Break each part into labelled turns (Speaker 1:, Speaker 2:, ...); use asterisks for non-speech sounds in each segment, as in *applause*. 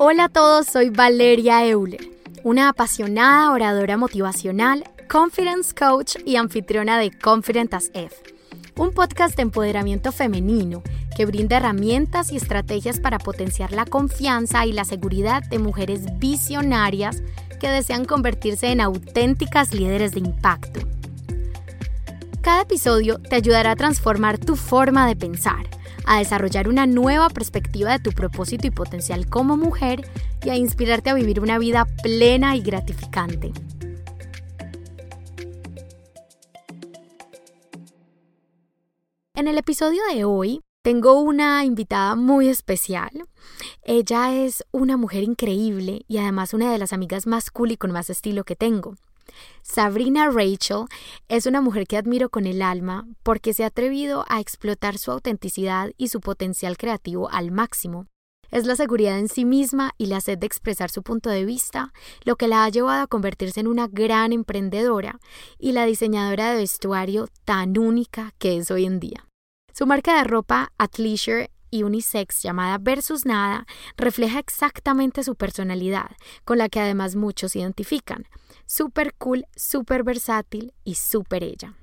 Speaker 1: Hola a todos, soy Valeria Euler, una apasionada oradora motivacional, confidence coach y anfitriona de Confident as F, un podcast de empoderamiento femenino que brinda herramientas y estrategias para potenciar la confianza y la seguridad de mujeres visionarias que desean convertirse en auténticas líderes de impacto. Cada episodio te ayudará a transformar tu forma de pensar a desarrollar una nueva perspectiva de tu propósito y potencial como mujer y a inspirarte a vivir una vida plena y gratificante. En el episodio de hoy tengo una invitada muy especial. Ella es una mujer increíble y además una de las amigas más cool y con más estilo que tengo. Sabrina Rachel es una mujer que admiro con el alma porque se ha atrevido a explotar su autenticidad y su potencial creativo al máximo. Es la seguridad en sí misma y la sed de expresar su punto de vista lo que la ha llevado a convertirse en una gran emprendedora y la diseñadora de vestuario tan única que es hoy en día. Su marca de ropa Athleisure y unisex llamada Versus Nada refleja exactamente su personalidad, con la que además muchos se identifican súper cool, súper versátil y súper ella.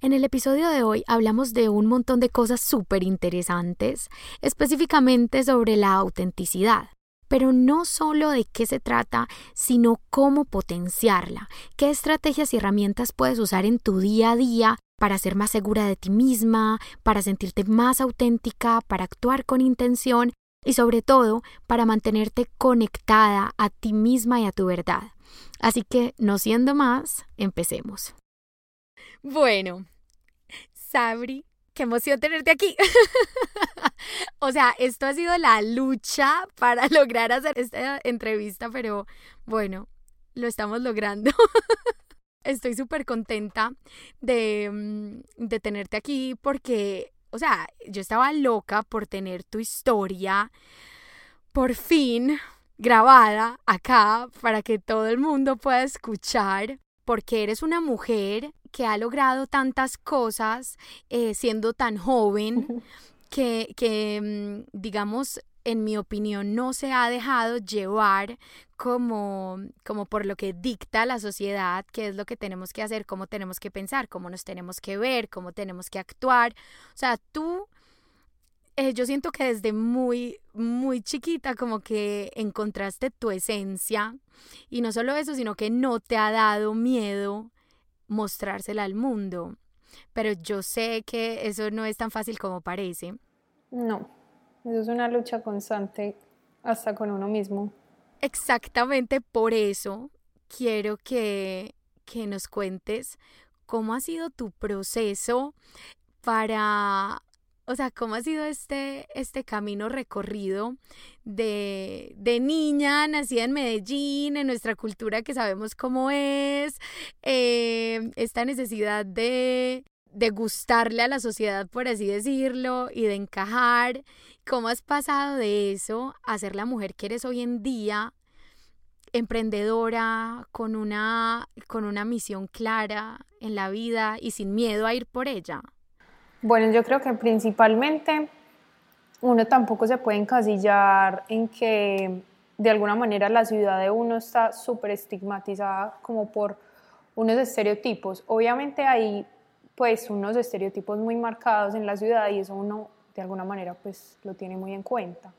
Speaker 1: En el episodio de hoy hablamos de un montón de cosas súper interesantes, específicamente sobre la autenticidad. Pero no solo de qué se trata, sino cómo potenciarla, qué estrategias y herramientas puedes usar en tu día a día para ser más segura de ti misma, para sentirte más auténtica, para actuar con intención y sobre todo para mantenerte conectada a ti misma y a tu verdad. Así que, no siendo más, empecemos. Bueno, Sabri, qué emoción tenerte aquí. *laughs* o sea, esto ha sido la lucha para *laughs* lograr hacer esta entrevista, pero bueno, lo estamos logrando. *laughs* Estoy súper contenta de, mm, de tenerte aquí porque, o sea, yo estaba loca por tener tu historia. Por fin, grabada acá para que todo el mundo pueda escuchar, porque eres una mujer que ha logrado tantas cosas eh, siendo tan joven *laughs* que, que, mm, digamos, en mi opinión, no se ha dejado llevar como, como por lo que dicta la sociedad, qué es lo que tenemos que hacer, cómo tenemos que pensar, cómo nos tenemos que ver, cómo tenemos que actuar. O sea, tú eh, yo siento que desde muy, muy chiquita como que encontraste tu esencia y no solo eso, sino que no te ha dado miedo mostrársela al mundo. Pero yo sé que eso no es tan fácil como parece.
Speaker 2: No, eso es una lucha constante hasta con uno mismo.
Speaker 1: Exactamente por eso quiero que, que nos cuentes cómo ha sido tu proceso para o sea, ¿cómo ha sido este, este camino recorrido de, de, niña nacida en Medellín, en nuestra cultura que sabemos cómo es, eh, esta necesidad de, de gustarle a la sociedad, por así decirlo, y de encajar? ¿Cómo has pasado de eso a ser la mujer que eres hoy en día? emprendedora, con una, con una misión clara en la vida y sin miedo a ir por ella?
Speaker 2: Bueno, yo creo que principalmente uno tampoco se puede encasillar en que de alguna manera la ciudad de uno está súper estigmatizada como por unos estereotipos. Obviamente hay pues unos estereotipos muy marcados en la ciudad y eso uno de alguna manera pues lo tiene muy en cuenta.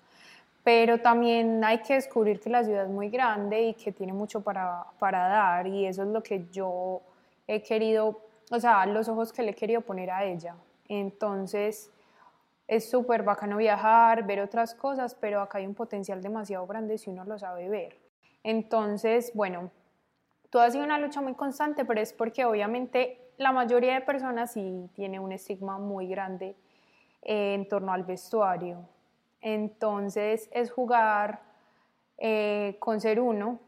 Speaker 2: Pero también hay que descubrir que la ciudad es muy grande y que tiene mucho para, para dar y eso es lo que yo he querido, o sea, los ojos que le he querido poner a ella. Entonces, es súper bacano viajar, ver otras cosas, pero acá hay un potencial demasiado grande si uno lo sabe ver. Entonces, bueno, todo ha sido una lucha muy constante, pero es porque obviamente la mayoría de personas sí tiene un estigma muy grande eh, en torno al vestuario. Entonces, es jugar eh, con ser uno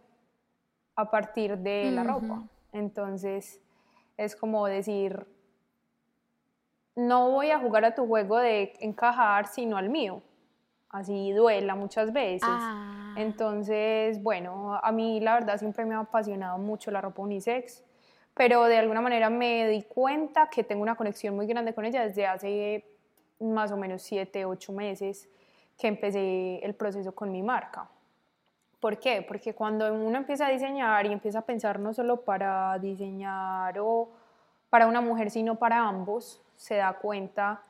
Speaker 2: a partir de la ropa. Entonces, es como decir, no voy a jugar a tu juego de encajar, sino al mío. Así duela muchas veces. Ah. Entonces, bueno, a mí la verdad siempre me ha apasionado mucho la ropa unisex, pero de alguna manera me di cuenta que tengo una conexión muy grande con ella desde hace más o menos siete, ocho meses que empecé el proceso con mi marca. ¿Por qué? Porque cuando uno empieza a diseñar y empieza a pensar no solo para diseñar o para una mujer, sino para ambos, se da cuenta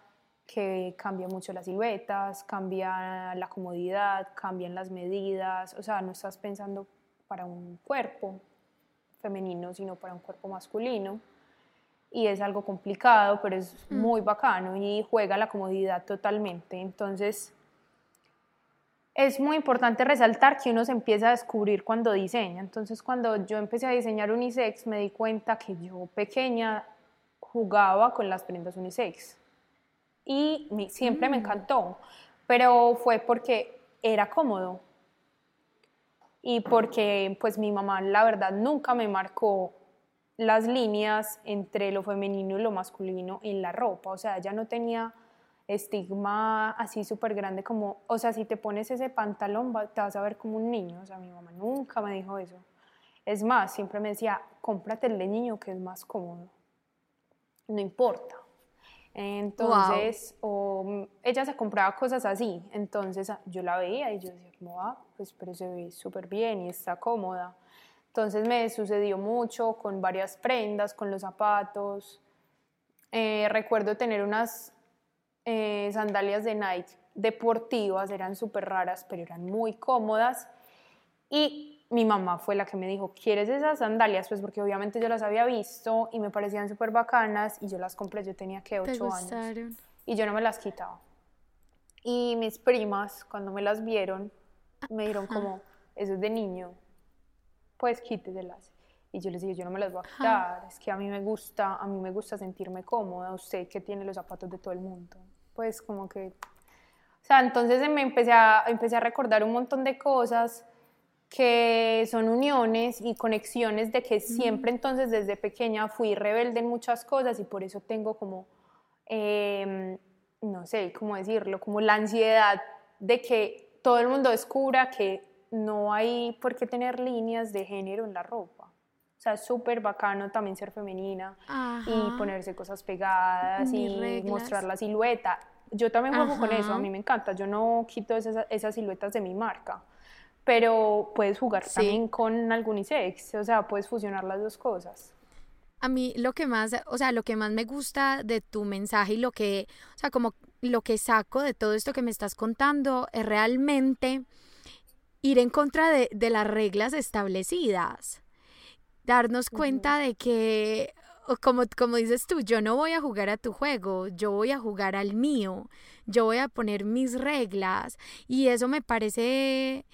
Speaker 2: que cambia mucho las siluetas, cambia la comodidad, cambian las medidas, o sea, no estás pensando para un cuerpo femenino, sino para un cuerpo masculino. Y es algo complicado, pero es mm. muy bacano y juega la comodidad totalmente. Entonces, es muy importante resaltar que uno se empieza a descubrir cuando diseña. Entonces, cuando yo empecé a diseñar unisex, me di cuenta que yo pequeña jugaba con las prendas unisex. Y siempre me mm. encantó, pero fue porque era cómodo. Y porque pues mi mamá la verdad nunca me marcó las líneas entre lo femenino y lo masculino en la ropa. O sea, ella no tenía estigma así súper grande como, o sea, si te pones ese pantalón te vas a ver como un niño, o sea, mi mamá nunca me dijo eso. Es más, siempre me decía, cómprate el de niño que es más cómodo, no importa. Entonces, o, ella se compraba cosas así, entonces ah, yo la veía y yo decía, como, ah, pues pero se ve súper bien y está cómoda. Entonces me sucedió mucho con varias prendas, con los zapatos. Eh, recuerdo tener unas eh, sandalias de Nike deportivas, eran súper raras, pero eran muy cómodas. Y mi mamá fue la que me dijo, ¿quieres esas sandalias? Pues porque obviamente yo las había visto y me parecían súper bacanas y yo las compré, yo tenía que 8 años. Y yo no me las quitaba. Y mis primas, cuando me las vieron, me dijeron como, eso es de niño, pues quíteselas. Y yo les dije, yo no me las voy a quitar, es que a mí me gusta, a mí me gusta sentirme cómoda, usted que tiene los zapatos de todo el mundo pues como que, o sea, entonces me empecé a, empecé a recordar un montón de cosas que son uniones y conexiones de que siempre entonces desde pequeña fui rebelde en muchas cosas y por eso tengo como, em, no sé cómo decirlo, como la ansiedad de que todo el mundo descubra que no hay por qué tener líneas de género en la ropa. O sea, es súper bacano también ser femenina y ponerse cosas pegadas y mostrar la silueta. Yo también juego con eso, a mí me encanta. Yo no quito esas, esas siluetas de mi marca, pero puedes jugar también con algún unisex, o sea, puedes fusionar las dos cosas.
Speaker 1: A mí lo que más, o sea, lo que más me gusta de tu mensaje y lo que, o sea, como lo que saco de todo esto que me estás contando es realmente ir en contra de, de las reglas establecidas. Darnos cuenta de que, como, como dices tú, yo no voy a jugar a tu juego, yo voy a jugar al mío, yo voy a poner mis reglas y eso me parece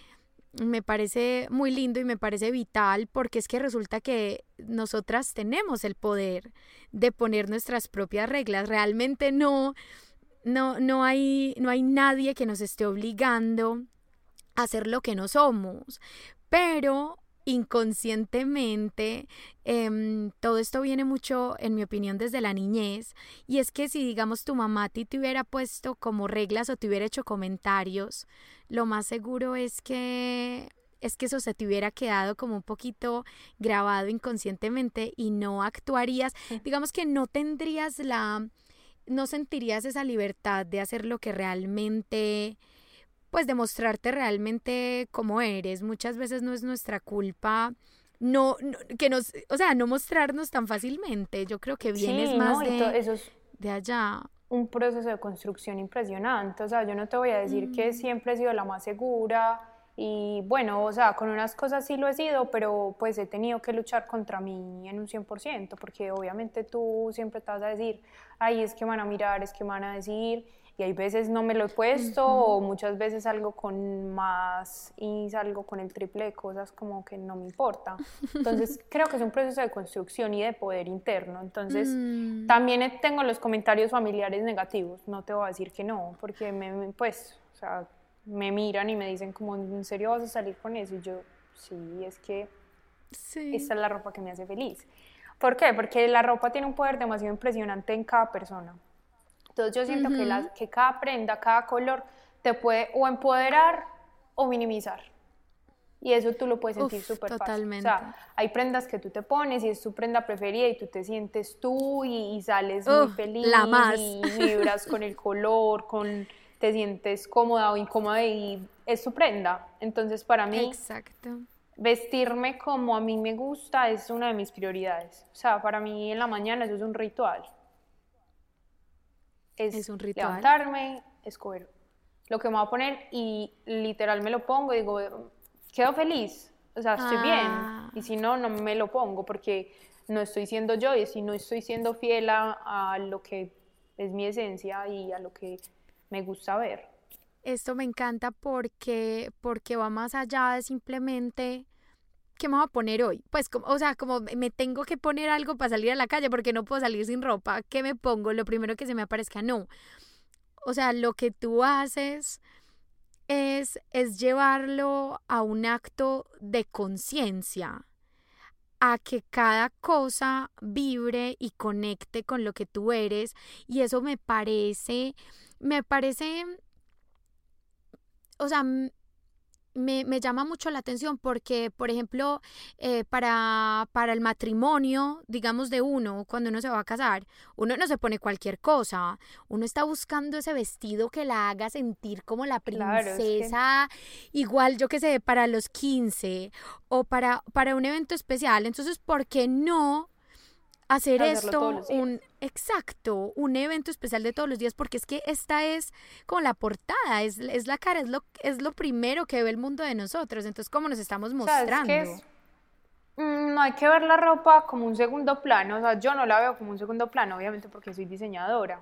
Speaker 1: me parece muy lindo y me parece vital porque es que resulta que nosotras tenemos el poder de poner nuestras propias reglas. Realmente no, no, no, hay, no hay nadie que nos esté obligando a hacer lo que no somos. Pero inconscientemente, em, todo esto viene mucho, en mi opinión, desde la niñez. Y es que si, digamos, tu mamá ti te hubiera puesto como reglas o te hubiera hecho comentarios, lo más seguro es que es que eso se te hubiera quedado como un poquito grabado inconscientemente y no actuarías, digamos que no tendrías la, no sentirías esa libertad de hacer lo que realmente pues demostrarte realmente cómo eres. Muchas veces no es nuestra culpa no, que nos, o sea, no mostrarnos tan fácilmente. Yo creo que vienes más de, eso es de allá.
Speaker 2: Un proceso de construcción impresionante. O sea, yo no te voy a decir que mm. siempre he sido la más segura y bueno, o sea, con unas cosas sí lo he sido, pero pues he tenido que luchar contra mí en un 100%, porque obviamente tú siempre te vas a decir, ay, es que van a mirar, es que van a decir, y hay veces no me lo he puesto o muchas veces salgo con más y salgo con el triple de cosas como que no me importa. Entonces *laughs* creo que es un proceso de construcción y de poder interno. Entonces mm. también tengo los comentarios familiares negativos, no te voy a decir que no, porque me, pues, o sea, me miran y me dicen como, ¿en serio vas a salir con eso? Y yo, sí, es que sí. esta es la ropa que me hace feliz. ¿Por qué? Porque la ropa tiene un poder demasiado impresionante en cada persona. Entonces yo siento que, la, que cada prenda, cada color te puede o empoderar o minimizar. Y eso tú lo puedes sentir súper fácil. O sea, hay prendas que tú te pones y es tu prenda preferida y tú te sientes tú y, sales muy feliz
Speaker 1: la más.
Speaker 2: y vibras con el *laughs* color, con te sientes cómoda o incómoda y es su prenda. Entonces, para mí,
Speaker 1: Exacto.
Speaker 2: vestirme como a mí me gusta es una de mis prioridades. O sea, para mí en la mañana eso es un ritual. Es,
Speaker 1: un ritual.
Speaker 2: levantarme, escoger lo que me voy a poner y literal me lo pongo y digo, quedo feliz, o sea, estoy
Speaker 1: Ah.
Speaker 2: bien. Y si no, no me lo pongo porque no estoy siendo yo y si no estoy siendo fiel a, a lo que es mi esencia y a lo que me gusta ver.
Speaker 1: Esto me encanta porque, porque va más allá de simplemente ¿qué me voy a poner hoy? Pues, como, o sea, como me tengo que poner algo para salir a la calle porque no puedo salir sin ropa. ¿Qué me pongo? Lo primero que se me aparezca, no. O sea, lo que tú haces es, es llevarlo a un acto de conciencia, a que cada cosa vibre y conecte con lo que tú eres. Y eso me parece, me parece, o sea, me, me llama mucho la atención porque, por ejemplo, eh, para, para el matrimonio, digamos, de uno, cuando uno se va a casar, uno no se pone cualquier cosa, uno está buscando ese vestido que la haga sentir como la
Speaker 2: Claro, es que-
Speaker 1: princesa, igual, yo qué sé, para los 15 o para, para un evento especial. Entonces, ¿por qué no hacer
Speaker 2: Hacerlo
Speaker 1: esto un exacto, un evento especial de todos los días? Porque es que esta es como la portada, es, es la cara, es lo, es lo primero que ve el mundo de nosotros. Entonces, ¿cómo nos estamos mostrando?
Speaker 2: es- mm, no hay que ver la ropa como un segundo plano, o sea, yo no la veo como un segundo plano, obviamente porque soy diseñadora,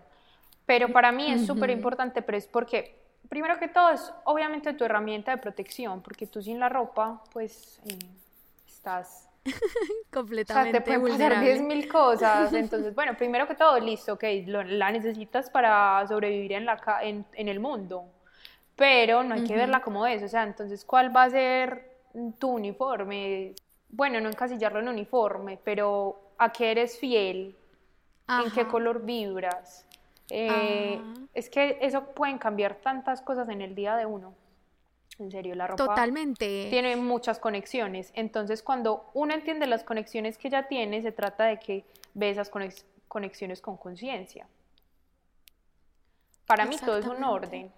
Speaker 2: pero para mí es súper importante, pero es porque, primero que todo, es obviamente tu herramienta de protección, porque tú sin la ropa, pues, eh, estás... *laughs* O sea,
Speaker 1: completamente
Speaker 2: te pueden pasar
Speaker 1: vulnerable.
Speaker 2: 10 mil cosas. *laughs* Entonces, bueno, primero que todo, listo, ok, lo- la necesitas para sobrevivir en, la, en, en el mundo, pero no hay que verla como eso. O sea, entonces, ¿cuál va a ser tu uniforme? Bueno, no encasillarlo en uniforme, pero ¿a qué eres fiel? ¿En qué
Speaker 1: Ajá.
Speaker 2: color vibras? Eh,
Speaker 1: Ajá.
Speaker 2: es que eso pueden cambiar tantas cosas en el día de uno. En serio, la ropa
Speaker 1: Totalmente.
Speaker 2: tiene muchas conexiones. Entonces, cuando uno entiende las conexiones que ya tiene, se trata de que ve esas conex- conexiones con conciencia. Para mí todo es un orden.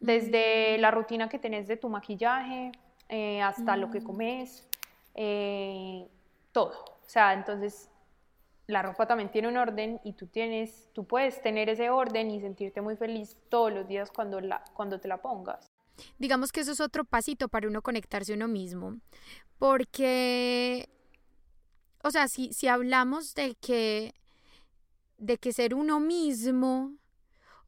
Speaker 2: Desde la rutina que tenés de tu maquillaje eh, hasta lo que comes, eh, todo. O sea, entonces la ropa también tiene un orden y tú tienes, tú puedes tener ese orden y sentirte muy feliz todos los días cuando, la, cuando te la pongas.
Speaker 1: Digamos que eso es otro pasito para uno conectarse a uno mismo. Porque, o sea, si, si hablamos de que, de que ser uno mismo,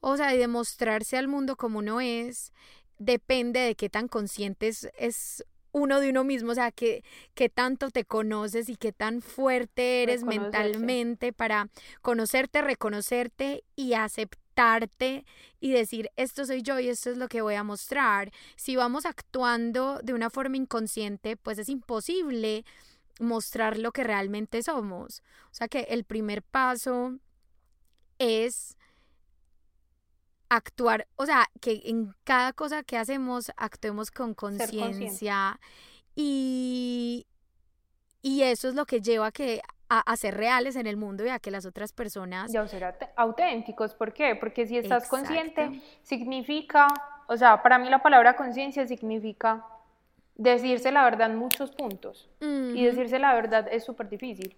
Speaker 1: o sea, de mostrarse al mundo como uno es, depende de qué tan conscientes es uno de uno mismo, o sea, que, qué tanto te conoces y qué tan fuerte eres mentalmente para conocerte, reconocerte y aceptarte y decir, esto soy yo y esto es lo que voy a mostrar. Si vamos actuando de una forma inconsciente, pues es imposible mostrar lo que realmente somos. O sea que el primer paso es actuar, o sea, que en cada cosa que hacemos actuemos con conciencia y, y eso es lo que lleva a que a, a ser reales en el mundo y a que las otras personas
Speaker 2: Y a ser aut- auténticos. ¿Por qué? Porque si estás
Speaker 1: Exacto.
Speaker 2: consciente, significa, o sea, para mí la palabra conciencia significa decirse la verdad en muchos puntos. Y decirse la verdad es súper difícil.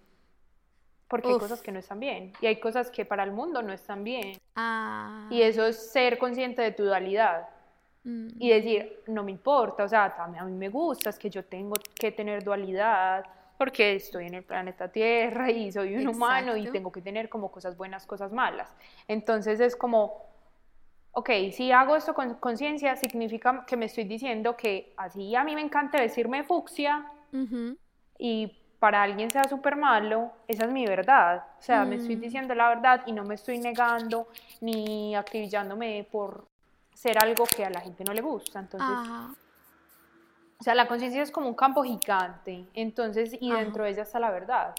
Speaker 2: Porque hay cosas que no están bien. Y hay cosas que para el mundo no están bien.
Speaker 1: Ah,
Speaker 2: Y eso es ser consciente de tu dualidad. Y decir, no me importa, o sea, a mí, a mí me gusta, es que yo tengo que tener dualidad, porque estoy en el planeta Tierra y soy un humano y tengo que tener como cosas buenas, cosas malas. Entonces es como, ok, si hago esto con conciencia, significa que me estoy diciendo que así a mí me encanta vestirme fucsia y para alguien sea súper malo, esa es mi verdad. O sea, me estoy
Speaker 1: Mm.
Speaker 2: diciendo la verdad y no me estoy negando ni acribillándome por ser algo que a la gente no le gusta. Entonces,
Speaker 1: Ajá.
Speaker 2: O sea, la conciencia es como un campo gigante. Entonces, y
Speaker 1: Ajá.
Speaker 2: dentro de ella está la verdad.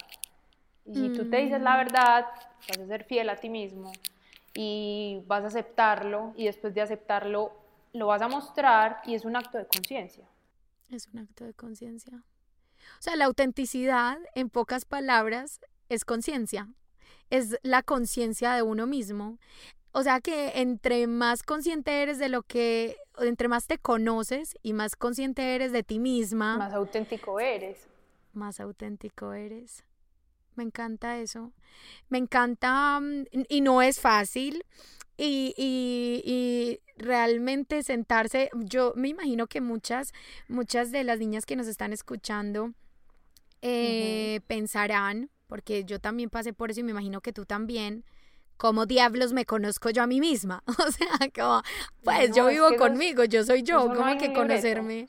Speaker 2: Y si tú te dices la verdad, vas a ser fiel a ti mismo y vas a aceptarlo y después de aceptarlo lo vas a mostrar y es un acto de conciencia.
Speaker 1: Es un acto de conciencia. O sea, la autenticidad, en pocas palabras, es conciencia. Es la conciencia de uno mismo. O sea que entre más consciente eres de lo que, entre más te conoces y más consciente eres de ti misma.
Speaker 2: Más auténtico eres.
Speaker 1: Más auténtico eres. Me encanta eso. Me encanta mm, y no es fácil. Y, y, realmente sentarse, yo me imagino que muchas, muchas de las niñas que nos están escuchando eh, pensarán, porque yo también pasé por eso y me imagino que tú también, ¿cómo diablos me conozco yo a mí misma? *laughs* O sea, como, pues yo vivo conmigo, yo soy yo, ¿cómo que conocerme?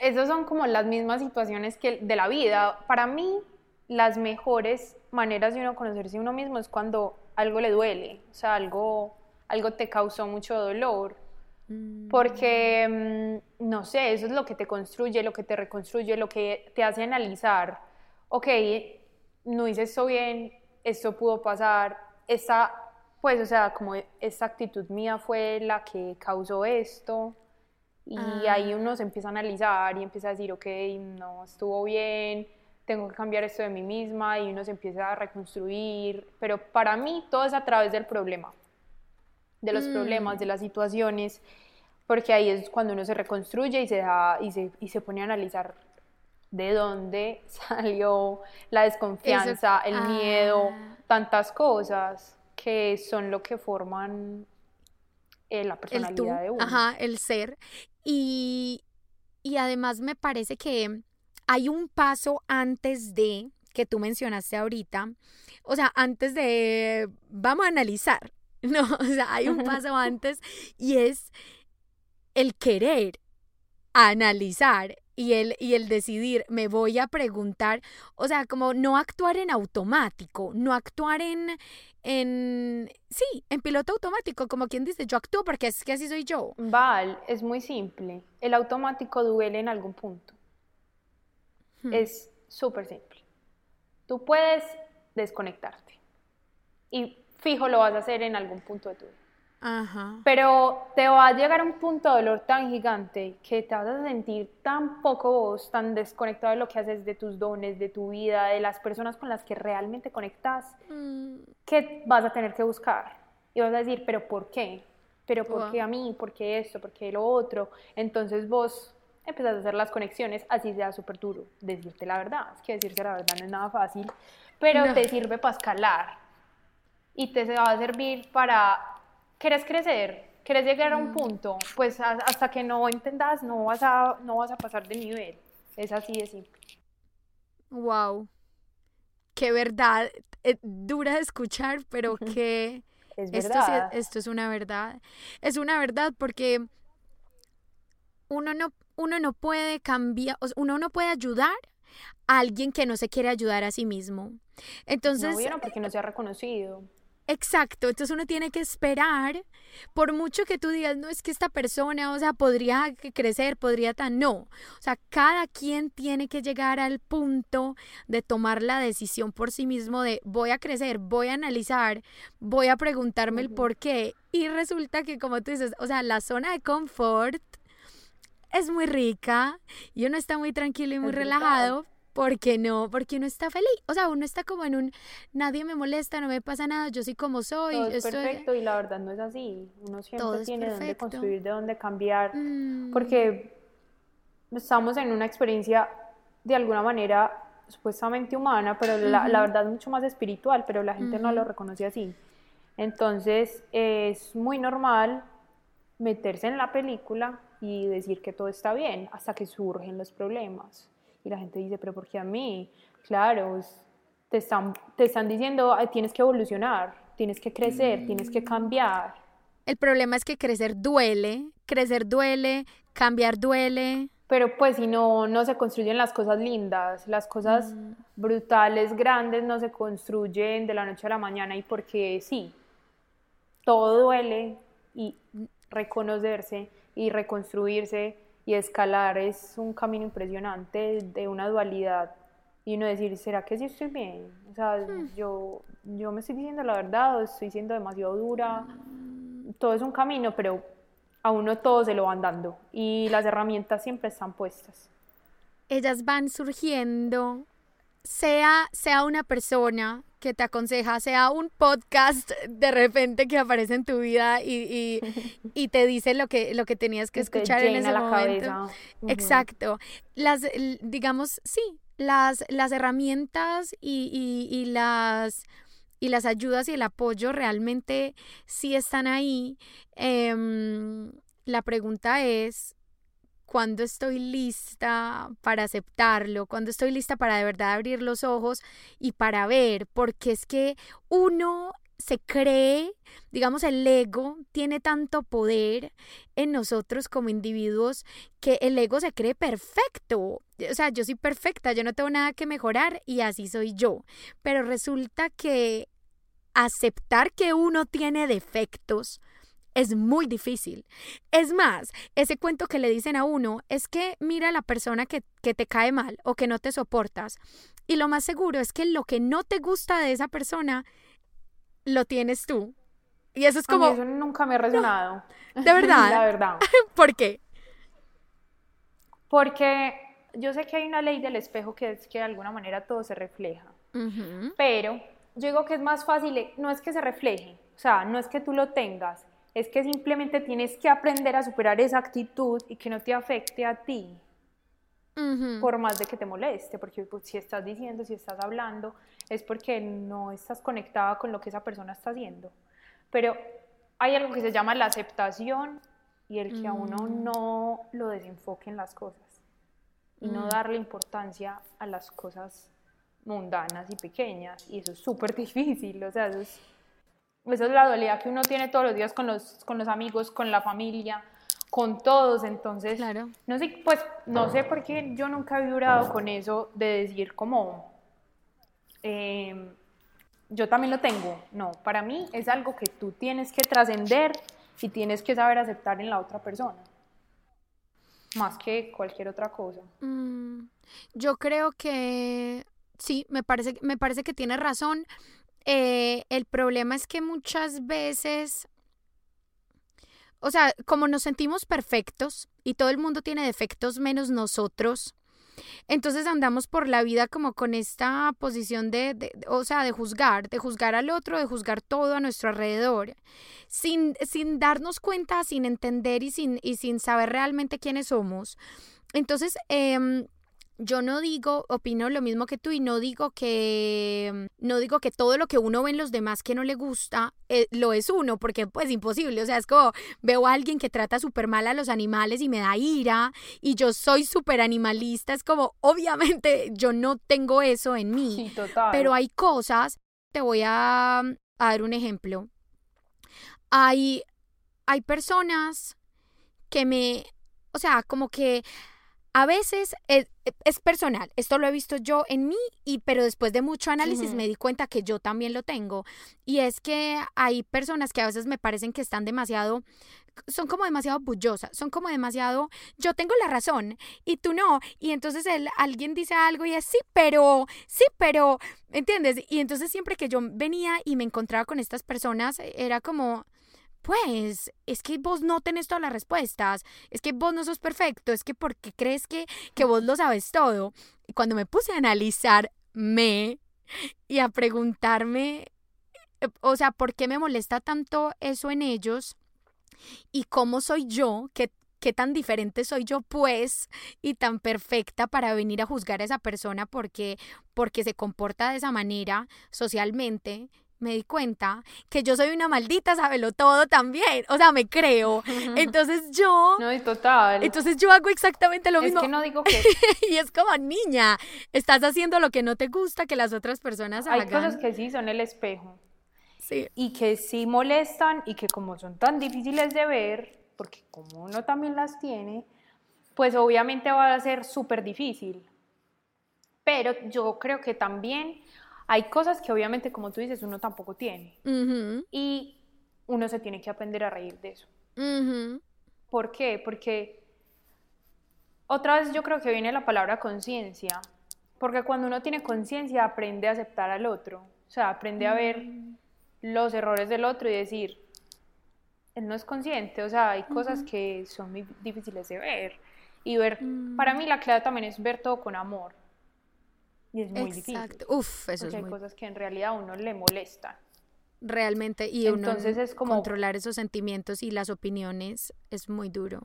Speaker 2: esas son como las mismas situaciones que de la vida. Para mí, las mejores maneras de uno conocerse a uno mismo es cuando algo le duele, o sea, algo, algo te causó mucho dolor. Mm. Porque, mm, no sé, eso es lo que te construye, lo que te reconstruye, lo que te hace analizar, ok, no hice esto bien, esto pudo pasar, esa, pues, o sea, como esta actitud mía fue la que causó esto. Y ahí ah. uno se empieza a analizar y empieza a decir, ok, no estuvo bien, tengo que cambiar esto de mí misma y uno se empieza a reconstruir. Pero para mí todo es a través del problema, de los problemas, mm. de las situaciones, porque ahí es cuando uno se reconstruye y se, da, y se, y se pone a analizar de dónde *laughs* salió la desconfianza, el miedo, ah. tantas cosas que son lo que forman eh, la personalidad de uno.
Speaker 1: Ajá, el ser. Y, además me parece que hay un paso antes de que tú mencionaste ahorita, o sea, antes de, vamos a analizar, *laughs* no, o sea, hay un paso *laughs* antes y es el querer analizar y el, y el decidir, me voy a preguntar, o sea, como no actuar en automático, no actuar en, en, sí, en piloto automático, como quien dice, yo actúo porque es que así soy yo.
Speaker 2: Val, es muy simple, el automático duele en algún punto. Hmm. Es súper simple. Tú puedes desconectarte y fijo lo vas a hacer en algún punto de tu vida. Pero te va a llegar a un punto de dolor tan gigante que te vas a sentir tan poco vos, tan desconectado de lo que haces, de tus dones, de tu vida, de las personas con las que realmente conectas, mm. que vas a tener que buscar. Y vas a decir, ¿pero por qué? ¿Pero por qué a mí? ¿Por qué esto? ¿Por qué lo otro? Entonces vos empezás a hacer las conexiones, así sea súper duro. Decirte la verdad, es que decirte la verdad no es nada fácil, pero te sirve para escalar y te va a servir para ¿Quieres crecer? ¿Quieres llegar a un mm. punto? Pues hasta que no entendas, no vas a, no vas a pasar de nivel. Es así de simple.
Speaker 1: Wow. Qué verdad. Eh, dura de escuchar, pero que... *laughs*
Speaker 2: Es verdad.
Speaker 1: Esto, esto es una verdad. Es una verdad porque uno no, uno no puede cambiar, uno no puede ayudar a alguien que no se quiere ayudar a sí mismo. Entonces...
Speaker 2: No, porque no se ha reconocido.
Speaker 1: Exacto, entonces uno tiene que esperar, por mucho que tú digas, no es que esta persona, o sea, podría crecer, podría tan, no, o sea, cada quien tiene que llegar al punto de tomar la decisión por sí mismo de voy a crecer, voy a analizar, voy a preguntarme el por qué, y resulta que como tú dices, o sea, la zona de confort es muy rica y uno está muy tranquilo y muy relajado, porque no, porque uno está feliz, o sea, uno está como en un, nadie me molesta, no me pasa nada, yo soy como soy.
Speaker 2: Todo es perfecto y la verdad no es así, uno siempre tiene dónde construir, de dónde cambiar, mm. porque estamos en una experiencia de alguna manera supuestamente humana, pero la, la, verdad es mucho más espiritual, pero la gente no lo reconoce así. Entonces es muy normal meterse en la película y decir que todo está bien hasta que surgen los problemas. Y la gente dice, pero ¿por qué a mí? Claro, te están, te están diciendo, tienes que evolucionar, tienes que crecer, tienes que cambiar.
Speaker 1: El problema es que crecer duele, crecer duele, cambiar duele.
Speaker 2: Pero pues si no, no se construyen las cosas lindas, las cosas mm. brutales, grandes, no se construyen de la noche a la mañana y porque sí, todo duele y reconocerse y reconstruirse y escalar es un camino impresionante de una dualidad y uno decir, ¿será que sí estoy bien? O sea, hmm. yo, yo me estoy diciendo la verdad o estoy siendo demasiado dura. Todo es un camino, pero a uno todo se lo van dando y las herramientas siempre están puestas.
Speaker 1: Ellas van surgiendo, sea, sea una persona que te aconseja, sea un podcast de repente que aparece en tu vida y, y, te dice lo que, lo que tenías que escuchar en ese momento. Exacto. Las, digamos, sí, las, las herramientas y, y, las y las ayudas y el apoyo realmente sí están ahí. Em, la pregunta es, cuando estoy lista para aceptarlo, cuando estoy lista para de verdad abrir los ojos y para ver, porque es que uno se cree, digamos, el ego tiene tanto poder en nosotros como individuos que el ego se cree perfecto. O sea, yo soy perfecta, yo no tengo nada que mejorar y así soy yo. Pero resulta que aceptar que uno tiene defectos es muy difícil. Es más, ese cuento que le dicen a uno es que mira a la persona que, te cae mal o que no te soportas. Y lo más seguro es que lo que no te gusta de esa persona lo tienes tú. Y eso es como...
Speaker 2: eso nunca me ha resonado.
Speaker 1: ¿De verdad? *laughs*
Speaker 2: La verdad. *laughs*
Speaker 1: ¿Por qué?
Speaker 2: Porque yo sé que hay una ley del espejo que es que de alguna manera todo se refleja. Pero yo digo que es más fácil, no es que se refleje, o sea, no es que tú lo tengas, es que simplemente tienes que aprender a superar esa actitud y que no te afecte a ti. Por más de que te moleste, porque pues, si estás diciendo, si estás hablando, es porque no estás conectada con lo que esa persona está haciendo. Pero hay algo que se llama la aceptación y el que a uno mm. no lo desenfoque en las cosas y no mm. darle importancia a las cosas mundanas y pequeñas. Y eso es súper *laughs* difícil, o sea, eso es esa es la dualidad que uno tiene todos los días con los, con los amigos, con la familia, con todos. Entonces, claro. no sé, pues no sé por qué yo nunca he vibrado con eso de decir como, em, yo también lo tengo. No, para mí es algo que tú tienes que trascender y tienes que saber aceptar en la otra persona. Más que cualquier otra cosa.
Speaker 1: Mm, yo creo que sí, me parece, me parece que tienes razón. Eh, el problema es que muchas veces, o sea, como nos sentimos perfectos y todo el mundo tiene defectos menos nosotros, entonces andamos por la vida como con esta posición de, o sea, de juzgar, de juzgar al otro, de juzgar todo a nuestro alrededor, sin, sin darnos cuenta, sin entender y sin, y sin saber realmente quiénes somos. Entonces, eh, yo no digo, opino lo mismo que tú y no digo que no digo que todo lo que uno ve en los demás que no le gusta eh, lo es uno, porque pues imposible, o sea, es como veo a alguien que trata súper mal a los animales y me da ira y yo soy súper animalista, es como obviamente yo no tengo eso en mí,
Speaker 2: sí, total.
Speaker 1: pero hay cosas, te voy a, a dar un ejemplo, hay, hay personas que me, o sea, como que a veces es, personal, esto lo he visto yo en mí, y, pero después de mucho análisis me di cuenta que yo también lo tengo. Y es que hay personas que a veces me parecen que están demasiado, son como demasiado bullosas, son como demasiado, yo tengo la razón y tú no. Y entonces el, alguien dice algo y es sí, pero, sí, pero, ¿entiendes? Y entonces siempre que yo venía y me encontraba con estas personas, era como pues es que vos no tenés todas las respuestas, es que vos no sos perfecto, es que porque crees que, que vos lo sabes todo. Y cuando me puse a analizarme y a preguntarme, eh, o sea, ¿por qué me molesta tanto eso en ellos? ¿Y cómo soy yo? ¿Qué, qué tan diferente soy yo, pues, y tan perfecta para venir a juzgar a esa persona porque, porque se comporta de esa manera socialmente? Me di cuenta que yo soy una maldita sabelo todo también, o sea, me creo. *laughs* Entonces yo
Speaker 2: No, y total.
Speaker 1: Entonces yo hago exactamente lo mismo.
Speaker 2: Es que no digo *laughs* que
Speaker 1: y es como niña, estás haciendo lo que no te gusta que las otras personas
Speaker 2: hagan.
Speaker 1: Hay
Speaker 2: cosas que sí son el espejo.
Speaker 1: Sí.
Speaker 2: Y que sí molestan y que como son tan difíciles de ver, porque como uno también las tiene, pues obviamente va a ser súper difícil. Pero yo creo que también hay cosas que obviamente, como tú dices, uno tampoco tiene. Y uno se tiene que aprender a reír de eso. ¿Por qué? Porque otra vez yo creo que viene la palabra conciencia. Porque cuando uno tiene conciencia, aprende a aceptar al otro. O sea, aprende a ver mm. los errores del otro y decir, él no es consciente. O sea, hay cosas que son muy difíciles de ver. Y ver, para mm. mí la clave también es ver todo con amor Y es muy difícil.
Speaker 1: Exacto. Uf, eso
Speaker 2: Porque
Speaker 1: es
Speaker 2: hay
Speaker 1: muy
Speaker 2: cosas que en realidad a uno le molestan.
Speaker 1: realmente y uno
Speaker 2: Entonces es como-
Speaker 1: controlar esos sentimientos y las opiniones es muy duro.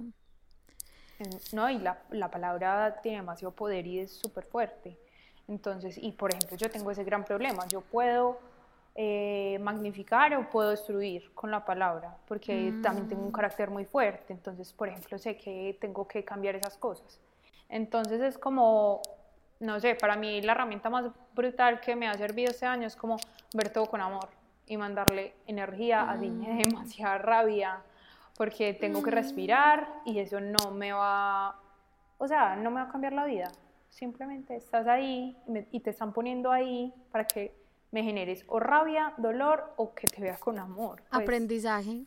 Speaker 2: En- No, y la, la palabra tiene demasiado poder y es súper fuerte. Entonces, y por ejemplo, yo tengo ese gran problema. Yo puedo eh, magnificar o puedo destruir con la palabra, porque también tengo un carácter muy fuerte. Entonces, por ejemplo, sé que tengo que cambiar esas cosas. Entonces es como, no sé, para mí la herramienta más brutal que me ha servido este año es como ver todo con amor y mandarle energía, así me *laughs* da demasiada rabia, porque tengo que respirar y eso no me va, o sea, no me va a cambiar la vida. Simplemente estás ahí y me- y te están poniendo ahí para que me generes o rabia, dolor o que te veas con amor. pues.
Speaker 1: Aprendizaje.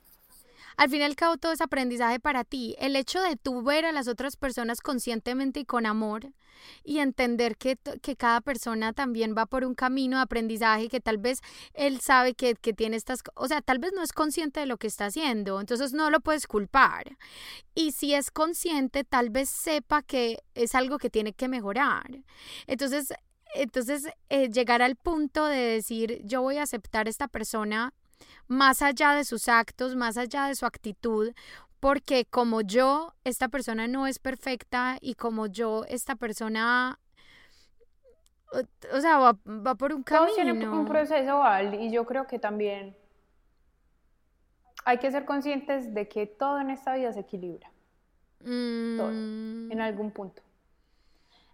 Speaker 1: Al fin y al cabo todo es aprendizaje para ti. El hecho de tú ver a las otras personas conscientemente y con amor y entender que, que cada persona también va por un camino de aprendizaje que tal vez él sabe que, que tiene estas, o sea, tal vez no es consciente de lo que está haciendo, entonces no lo puedes culpar. Y si es consciente, tal vez sepa que es algo que tiene que mejorar. Entonces, entonces eh, llegar al punto de decir, yo voy a aceptar a esta persona más allá de sus actos, más allá de su actitud, porque como yo, esta persona no es perfecta y como yo, esta persona, o, o sea, va, va por un camino.
Speaker 2: un proceso, Val, y yo creo que también hay que ser conscientes de que todo en esta vida se equilibra, todo,
Speaker 1: Mm,
Speaker 2: en algún punto.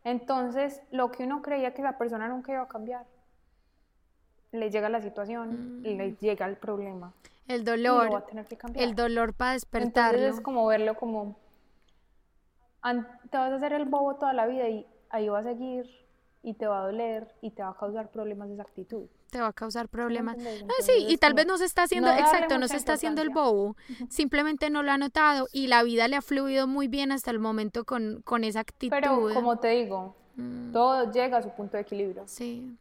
Speaker 2: Entonces, lo que uno creía que la persona nunca iba a cambiar, le llega la situación, le llega el problema,
Speaker 1: el
Speaker 2: y lo va a
Speaker 1: dolor,
Speaker 2: tener que cambiar.
Speaker 1: el dolor para despertarlo.
Speaker 2: Entonces es como verlo como, te vas a hacer el bobo toda la vida y ahí va a seguir y te va a doler y te va a causar problemas esa actitud.
Speaker 1: te va a causar problemas.
Speaker 2: entendés?
Speaker 1: Ah, sí, y tal vez no se está haciendo,
Speaker 2: no
Speaker 1: exacto, no se está haciendo el bobo, simplemente no lo ha notado y la vida le ha fluido muy bien hasta el momento con, con esa actitud.
Speaker 2: Pero como te digo,
Speaker 1: Mm,
Speaker 2: todo llega a su punto de equilibrio.
Speaker 1: sí.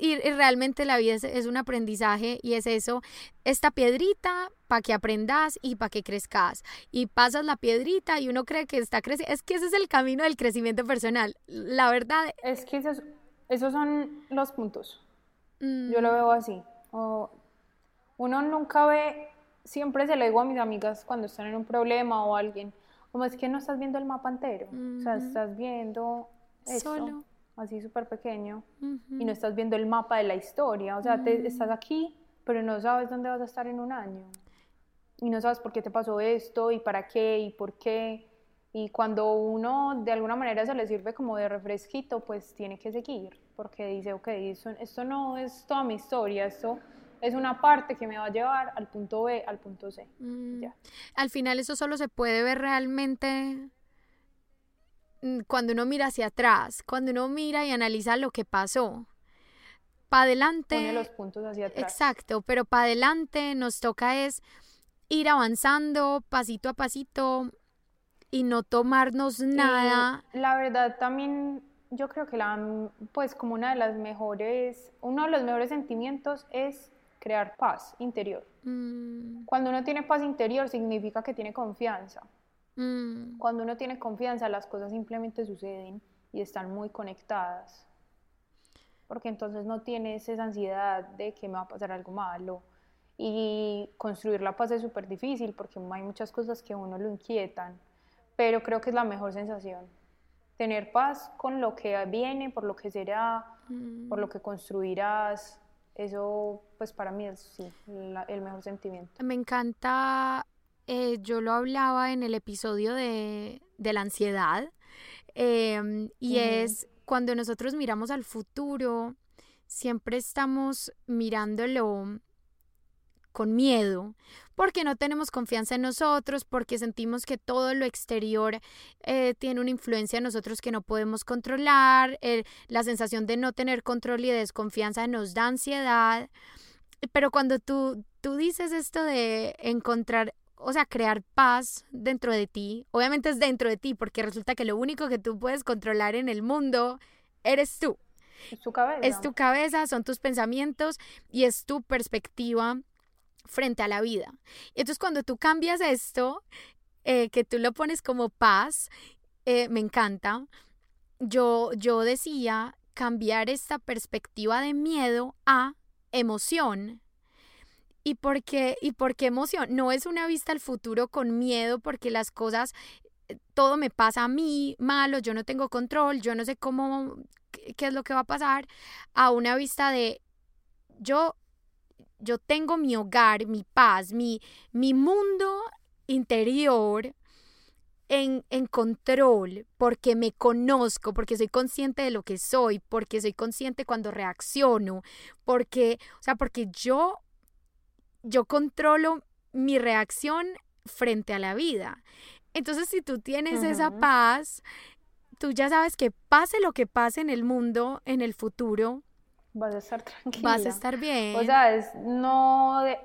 Speaker 1: Y, y realmente la vida es, es un aprendizaje y es eso, esta piedrita para que aprendas y para que crezcas. Y pasas la piedrita y uno cree que está creciendo. Es que ese es el camino del crecimiento personal. La verdad,
Speaker 2: Es que esos, esos son los puntos.
Speaker 1: mm,
Speaker 2: Yo lo veo así. O uno nunca ve, siempre se lo digo a mis amigas cuando están en un problema o alguien, como es que no estás viendo el mapa entero. O sea, estás viendo esto,
Speaker 1: Solo.
Speaker 2: Así súper pequeño,
Speaker 1: ujú.
Speaker 2: y no estás viendo el mapa de la historia. O sea, te- estás aquí, pero no sabes dónde vas a estar en un año. Y no sabes por qué te pasó esto, y para qué, y por qué. Y cuando uno de alguna manera se le sirve como de refresquito, pues tiene que seguir, porque dice, ok, esto, esto no es toda mi historia, esto es una parte que me va a llevar al punto B, al punto C.
Speaker 1: Mm,
Speaker 2: Ya.
Speaker 1: Al final eso solo se puede ver realmente mm, cuando uno mira hacia atrás, cuando uno mira y analiza lo que pasó. Para adelante.
Speaker 2: Pone los puntos hacia atrás.
Speaker 1: Exacto, pero para adelante nos toca es ir avanzando pasito a pasito y no tomarnos
Speaker 2: Y
Speaker 1: nada.
Speaker 2: la verdad también yo creo que la pues como una de las mejores uno de los mejores sentimientos es crear paz interior.
Speaker 1: Mm,
Speaker 2: Cuando uno tiene paz interior significa que tiene confianza.
Speaker 1: Mm,
Speaker 2: Cuando uno tiene confianza las cosas simplemente suceden y están muy conectadas. Porque entonces no tienes esa ansiedad de que me va a pasar algo malo. Y construir la paz es súper difícil porque hay muchas cosas que a uno lo inquietan. Pero creo que es la mejor sensación. Tener paz con lo que viene, por lo que será,
Speaker 1: mm.
Speaker 2: por lo que construirás. Eso, pues para mí es sí, la- el mejor sentimiento.
Speaker 1: Me encanta, eh, yo lo hablaba en el episodio de, de la ansiedad, em, y es cuando nosotros miramos al futuro, siempre estamos mirándolo con miedo, porque no tenemos confianza en nosotros, porque sentimos que todo lo exterior eh, tiene una influencia en nosotros que no podemos controlar, el- la sensación de no tener control y de desconfianza nos da ansiedad, pero cuando tú, tú dices esto de encontrar, o sea, crear paz dentro de ti, obviamente es dentro de ti, porque resulta que lo único que tú puedes controlar en el mundo eres tú.
Speaker 2: Es tu cabeza.
Speaker 1: Es tu cabeza, son tus pensamientos y es tu perspectiva frente a la vida. Y entonces cuando tú cambias esto, eh, que tú lo pones como paz, eh, me encanta. Yo, yo decía cambiar esta perspectiva de miedo a emoción. ¿Y por qué, y por qué emoción? No es una vista al futuro con miedo porque las cosas, eh, todo me pasa a mí malo, yo no tengo control, yo no sé cómo, qué, es lo que va a pasar, a una vista de yo, yo tengo mi hogar, mi paz, mi, mi mundo interior en, en, control, porque me conozco, porque soy consciente de lo que soy, porque soy consciente cuando reacciono, porque, o sea, porque yo, yo controlo mi reacción frente a la vida. Entonces, si tú tienes esa paz, tú ya sabes que pase lo que pase en el mundo, en el futuro,
Speaker 2: vas a estar tranquila.
Speaker 1: Vas a estar bien.
Speaker 2: O sea, es no de...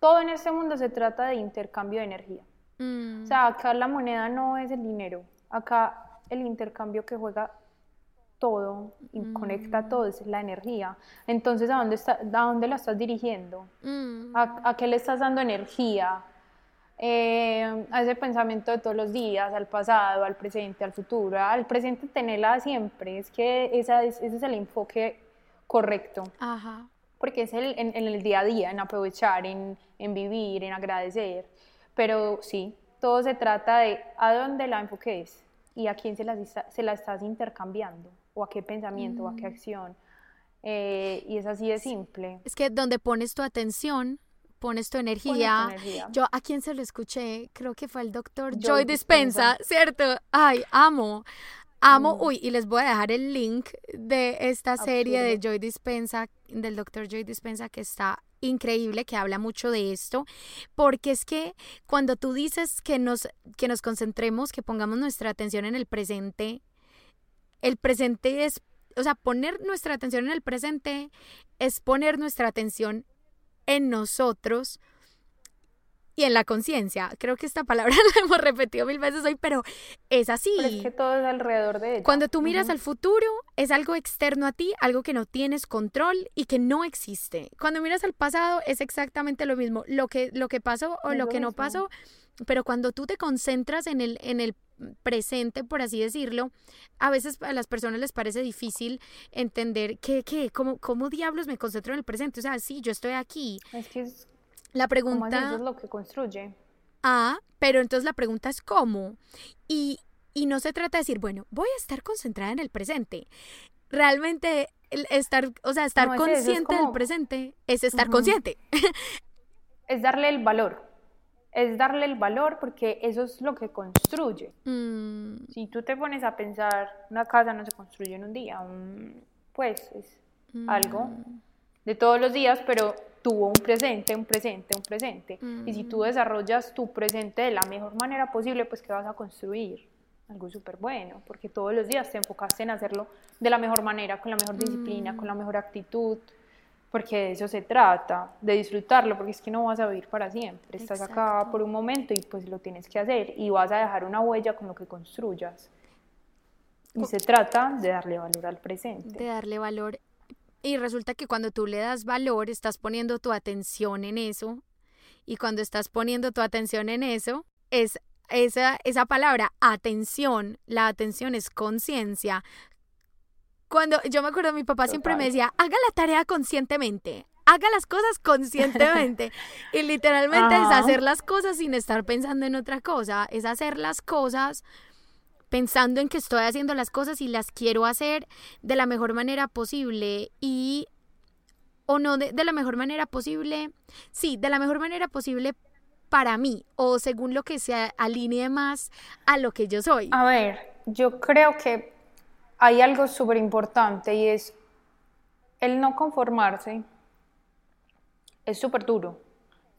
Speaker 2: Todo en este mundo se trata de intercambio de energía. Mm. O sea, acá la moneda no es el dinero. Acá el intercambio que juega todo y mm. conecta todo es la energía. Entonces, ¿a dónde, está, a dónde la estás dirigiendo? Mm. ¿A, ¿A, qué le estás dando energía? Eh, a ese pensamiento de todos los días, al pasado, al presente, al futuro, al presente tenerla siempre, es que esa ese es el enfoque correcto. Ajá. Porque es el, en, el día a día, en aprovechar, en, en, vivir, en agradecer. Pero sí, todo se trata de a dónde la enfoques y a quién se la, se la estás intercambiando, o a qué pensamiento, o a qué mm. acción. Eh, y es así de simple.
Speaker 1: Es que donde pones tu atención, pones tu energía. Yo a quien se lo escuché, creo que fue el doctor Joy, Dispensa, ¿cierto? Ay, amo. Amo, mm. uy, y les voy a dejar el link de esta serie de Joy Dispensa, del doctor Joy Dispensa, que está increíble, que habla mucho de esto, porque es que cuando tú dices que nos, que nos concentremos, que pongamos nuestra atención en el presente, el presente es, o sea, poner nuestra atención en el presente es poner nuestra atención en nosotros y en la conciencia. Creo que esta palabra *laughs* la hemos repetido mil veces hoy, pero es así.
Speaker 2: es que todo es alrededor de ella.
Speaker 1: Cuando tú miras al futuro, es algo externo a ti, algo que no tienes control y que no existe. Cuando miras al pasado, es exactamente lo mismo. Lo que, lo que pasó o lo, que no pasó, pero cuando tú te concentras en el, en el presente, por así decirlo, a veces a las personas les parece difícil entender que, qué, cómo, cómo diablos me concentro en el presente. O sea, sí, yo estoy aquí.
Speaker 2: Es que es,
Speaker 1: la pregunta...
Speaker 2: Eso es lo que construye.
Speaker 1: Ah, pero entonces la pregunta es cómo. Y, y no se trata de decir, bueno, voy a estar concentrada en el presente. Realmente estar, o sea, estar consciente del presente es estar consciente. *laughs*
Speaker 2: es darle el valor es darle el valor porque eso es lo que construye. Mm. Si tú te pones a pensar, una casa no se construye en un día, pues es mm. algo de todos los días, pero tuvo un presente, un presente, un presente. Y si tú mm. desarrollas tu presente de la mejor manera posible, pues ¿qué vas a construir? Algo súper bueno, porque todos los días te enfocaste en hacerlo de la mejor manera, con la mejor disciplina, con la mejor actitud porque de eso se trata, de disfrutarlo, porque es que no vas a vivir para siempre, estás acá por un momento y pues lo tienes que hacer y vas a dejar una huella con lo que construyas. Y se trata de darle valor al presente.
Speaker 1: De darle valor. Y resulta que cuando tú le das valor, estás poniendo tu atención en eso. Y cuando estás poniendo tu atención en eso, es esa, esa palabra, atención. La atención es conciencia. Cuando yo me acuerdo, mi papá siempre me decía, haga la tarea conscientemente, haga las cosas conscientemente. *laughs* y literalmente es hacer las cosas sin estar pensando en otra cosa, es hacer las cosas pensando en que estoy haciendo las cosas y las quiero hacer de la mejor manera posible y o no de, de la mejor manera posible, sí, de la mejor manera posible para mí o según lo que se alinee más a lo que yo soy.
Speaker 2: A ver, yo creo que hay algo súper importante y es el no conformarse. Es súper duro,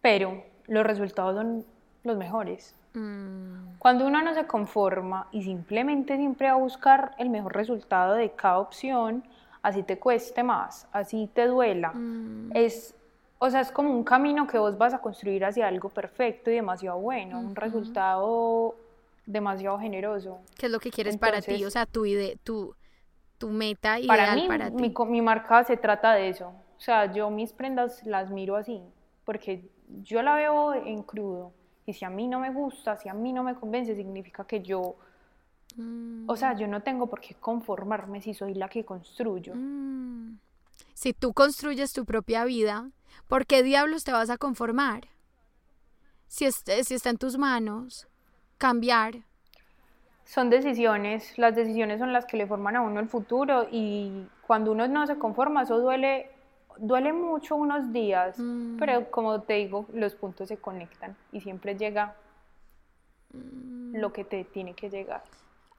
Speaker 2: pero los resultados son los mejores. Mm. Cuando uno no se conforma y simplemente siempre va a buscar el mejor resultado de cada opción, así te cueste más, así te duela. Mm. Es, o sea, es como un camino que vos vas a construir hacia algo perfecto y demasiado bueno, un resultado demasiado generoso.
Speaker 1: ¿Qué es lo que quieres para ti? O sea, tu idea, tu, tu meta ideal para, mí, para
Speaker 2: Mi, mi marca se trata de eso. O sea, yo mis prendas las miro así, porque yo la veo en crudo. Y si a mí no me gusta, si a mí no me convence, significa que yo O sea, yo no tengo por qué conformarme si soy la que construyo.
Speaker 1: Mm. Si tú construyes tu propia vida, ¿por qué diablos te vas a conformar? Si, si está en tus manos, cambiar.
Speaker 2: Son decisiones, las decisiones son las que le forman a uno el futuro y cuando uno no se conforma, eso duele, duele mucho unos días,
Speaker 1: Mm.
Speaker 2: pero como te digo, los puntos se conectan y siempre llega
Speaker 1: Mm.
Speaker 2: lo que te tiene que llegar.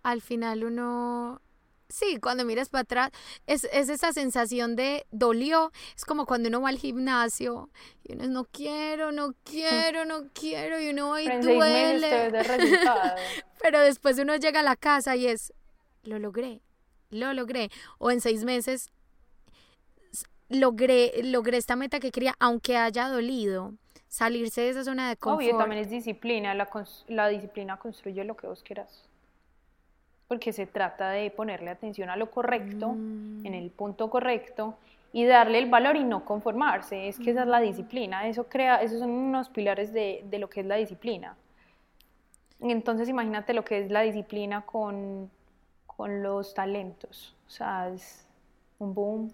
Speaker 1: Al final uno... Sí, cuando miras para atrás, es, es esa sensación de dolió. Es como cuando uno va al gimnasio y uno es no quiero, no quiero, no quiero, y uno va y duele. *laughs* Pero después uno llega a la casa y es, lo logré, lo logré. O en seis meses logré, logré esta meta que quería, aunque haya dolido. Salirse de esa zona de confort.
Speaker 2: Obvio, también es disciplina. La, la disciplina construye lo que vos quieras. Porque se trata de ponerle atención a lo correcto,
Speaker 1: Mm.
Speaker 2: en el punto correcto, y darle el valor y no conformarse. Es que esa es
Speaker 1: Mm.
Speaker 2: la disciplina. Eso crea, esos son unos pilares de, de lo que es la disciplina. Entonces, imagínate lo que es la disciplina con, con los talentos. O sea, es un boom.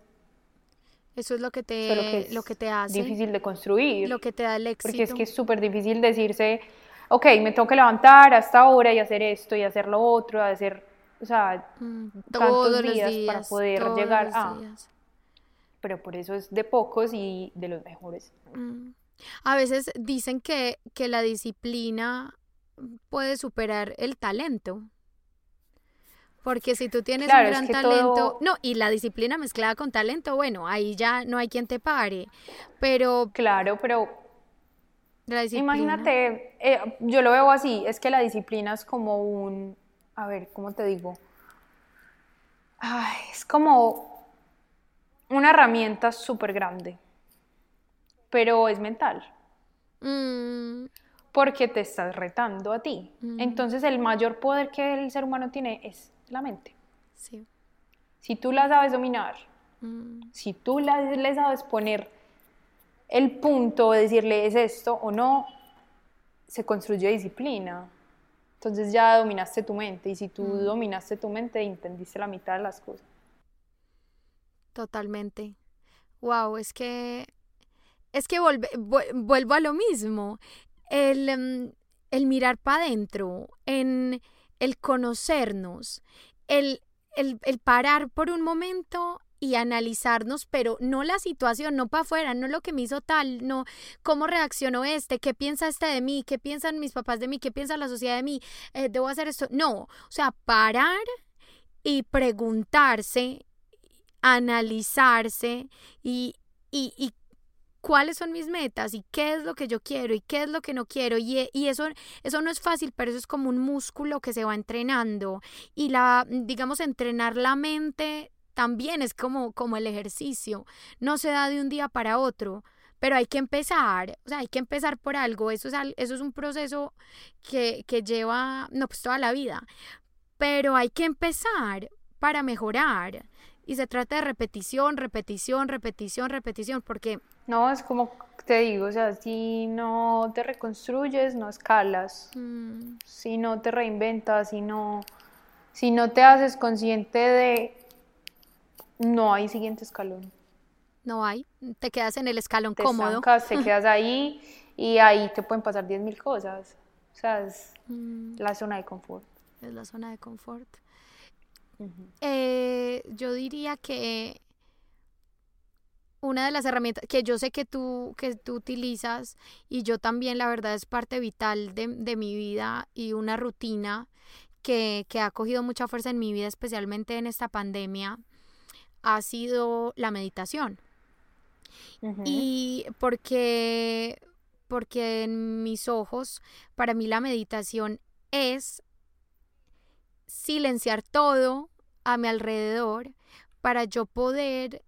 Speaker 1: Eso es lo que te,
Speaker 2: Solo que
Speaker 1: lo que te hace,
Speaker 2: difícil de construir.
Speaker 1: lo que te da el éxito.
Speaker 2: Porque es que es súper difícil decirse, ok, me tengo que levantar hasta ahora y hacer esto y hacer lo otro, hacer, o sea,
Speaker 1: Mm,
Speaker 2: tantos días
Speaker 1: días
Speaker 2: para poder
Speaker 1: todos
Speaker 2: llegar
Speaker 1: los
Speaker 2: a.
Speaker 1: días.
Speaker 2: Pero por eso es de pocos y de los mejores.
Speaker 1: Mm. A veces dicen que, que la disciplina puede superar el talento. Porque si tú tienes
Speaker 2: Claro,
Speaker 1: un
Speaker 2: es
Speaker 1: gran
Speaker 2: que
Speaker 1: talento,
Speaker 2: todo-
Speaker 1: no, y la disciplina mezclada con talento, bueno, ahí ya no hay quien te pare. Pero
Speaker 2: Claro, pero
Speaker 1: la
Speaker 2: imagínate, eh, yo lo veo así, es que la disciplina es como un, a ver, ¿cómo te digo? Ay, es como una herramienta súper grande, pero es mental.
Speaker 1: Mm,
Speaker 2: porque te estás retando a ti.
Speaker 1: Mm.
Speaker 2: Entonces el mayor poder que el ser humano tiene es la mente.
Speaker 1: sí.
Speaker 2: Si tú la sabes dominar,
Speaker 1: Mm,
Speaker 2: si tú la- le sabes poner el punto de decirle es esto o no, se construye disciplina. Entonces ya dominaste tu mente y si tú
Speaker 1: Mm.
Speaker 2: dominaste tu mente entendiste la mitad de las cosas.
Speaker 1: totalmente. Wow, es que es que volve- vu- vuelvo a lo mismo. El, em, el mirar para adentro, en el conocernos, el, el, el parar por un momento y analizarnos, pero no la situación, no para afuera, no lo que me hizo tal, no cómo reaccionó este, qué piensa este de mí, qué piensan mis papás de mí, qué piensa la sociedad de mí, eh, debo hacer esto. No, o sea, parar y preguntarse, analizarse y, y, y cuáles son mis metas y qué es lo que yo quiero y qué es lo que no quiero. Y, y eso, eso no es fácil, pero eso es como un músculo que se va entrenando. Y la, digamos, entrenar la mente también es como, como el ejercicio. No se da de un día para otro. Pero hay que empezar, o sea, hay que empezar por algo. Eso es, eso es un proceso que, que lleva, no, pues toda la vida. Pero hay que empezar para mejorar. Y se trata de repetición, repetición, repetición, repetición, porque
Speaker 2: No, es como te digo, o sea, si no te reconstruyes, no escalas.
Speaker 1: mm,
Speaker 2: si no te reinventas, si no, si no te haces consciente de no hay siguiente escalón.
Speaker 1: no hay, te quedas en el escalón
Speaker 2: Te
Speaker 1: cómodo.
Speaker 2: estancas, te *laughs* quedas ahí y ahí te pueden pasar 10.000 cosas. O sea, es
Speaker 1: Mm,
Speaker 2: la zona de confort.
Speaker 1: es la zona de confort. Eh, yo diría que una de las herramientas que yo sé que tú, que tú utilizas y yo también, la verdad, es parte vital de, de mi vida y una rutina que, que ha cogido mucha fuerza en mi vida, especialmente en esta pandemia, ha sido la meditación. Y porque, porque en mis ojos, para mí la meditación es silenciar todo a mi alrededor para yo poder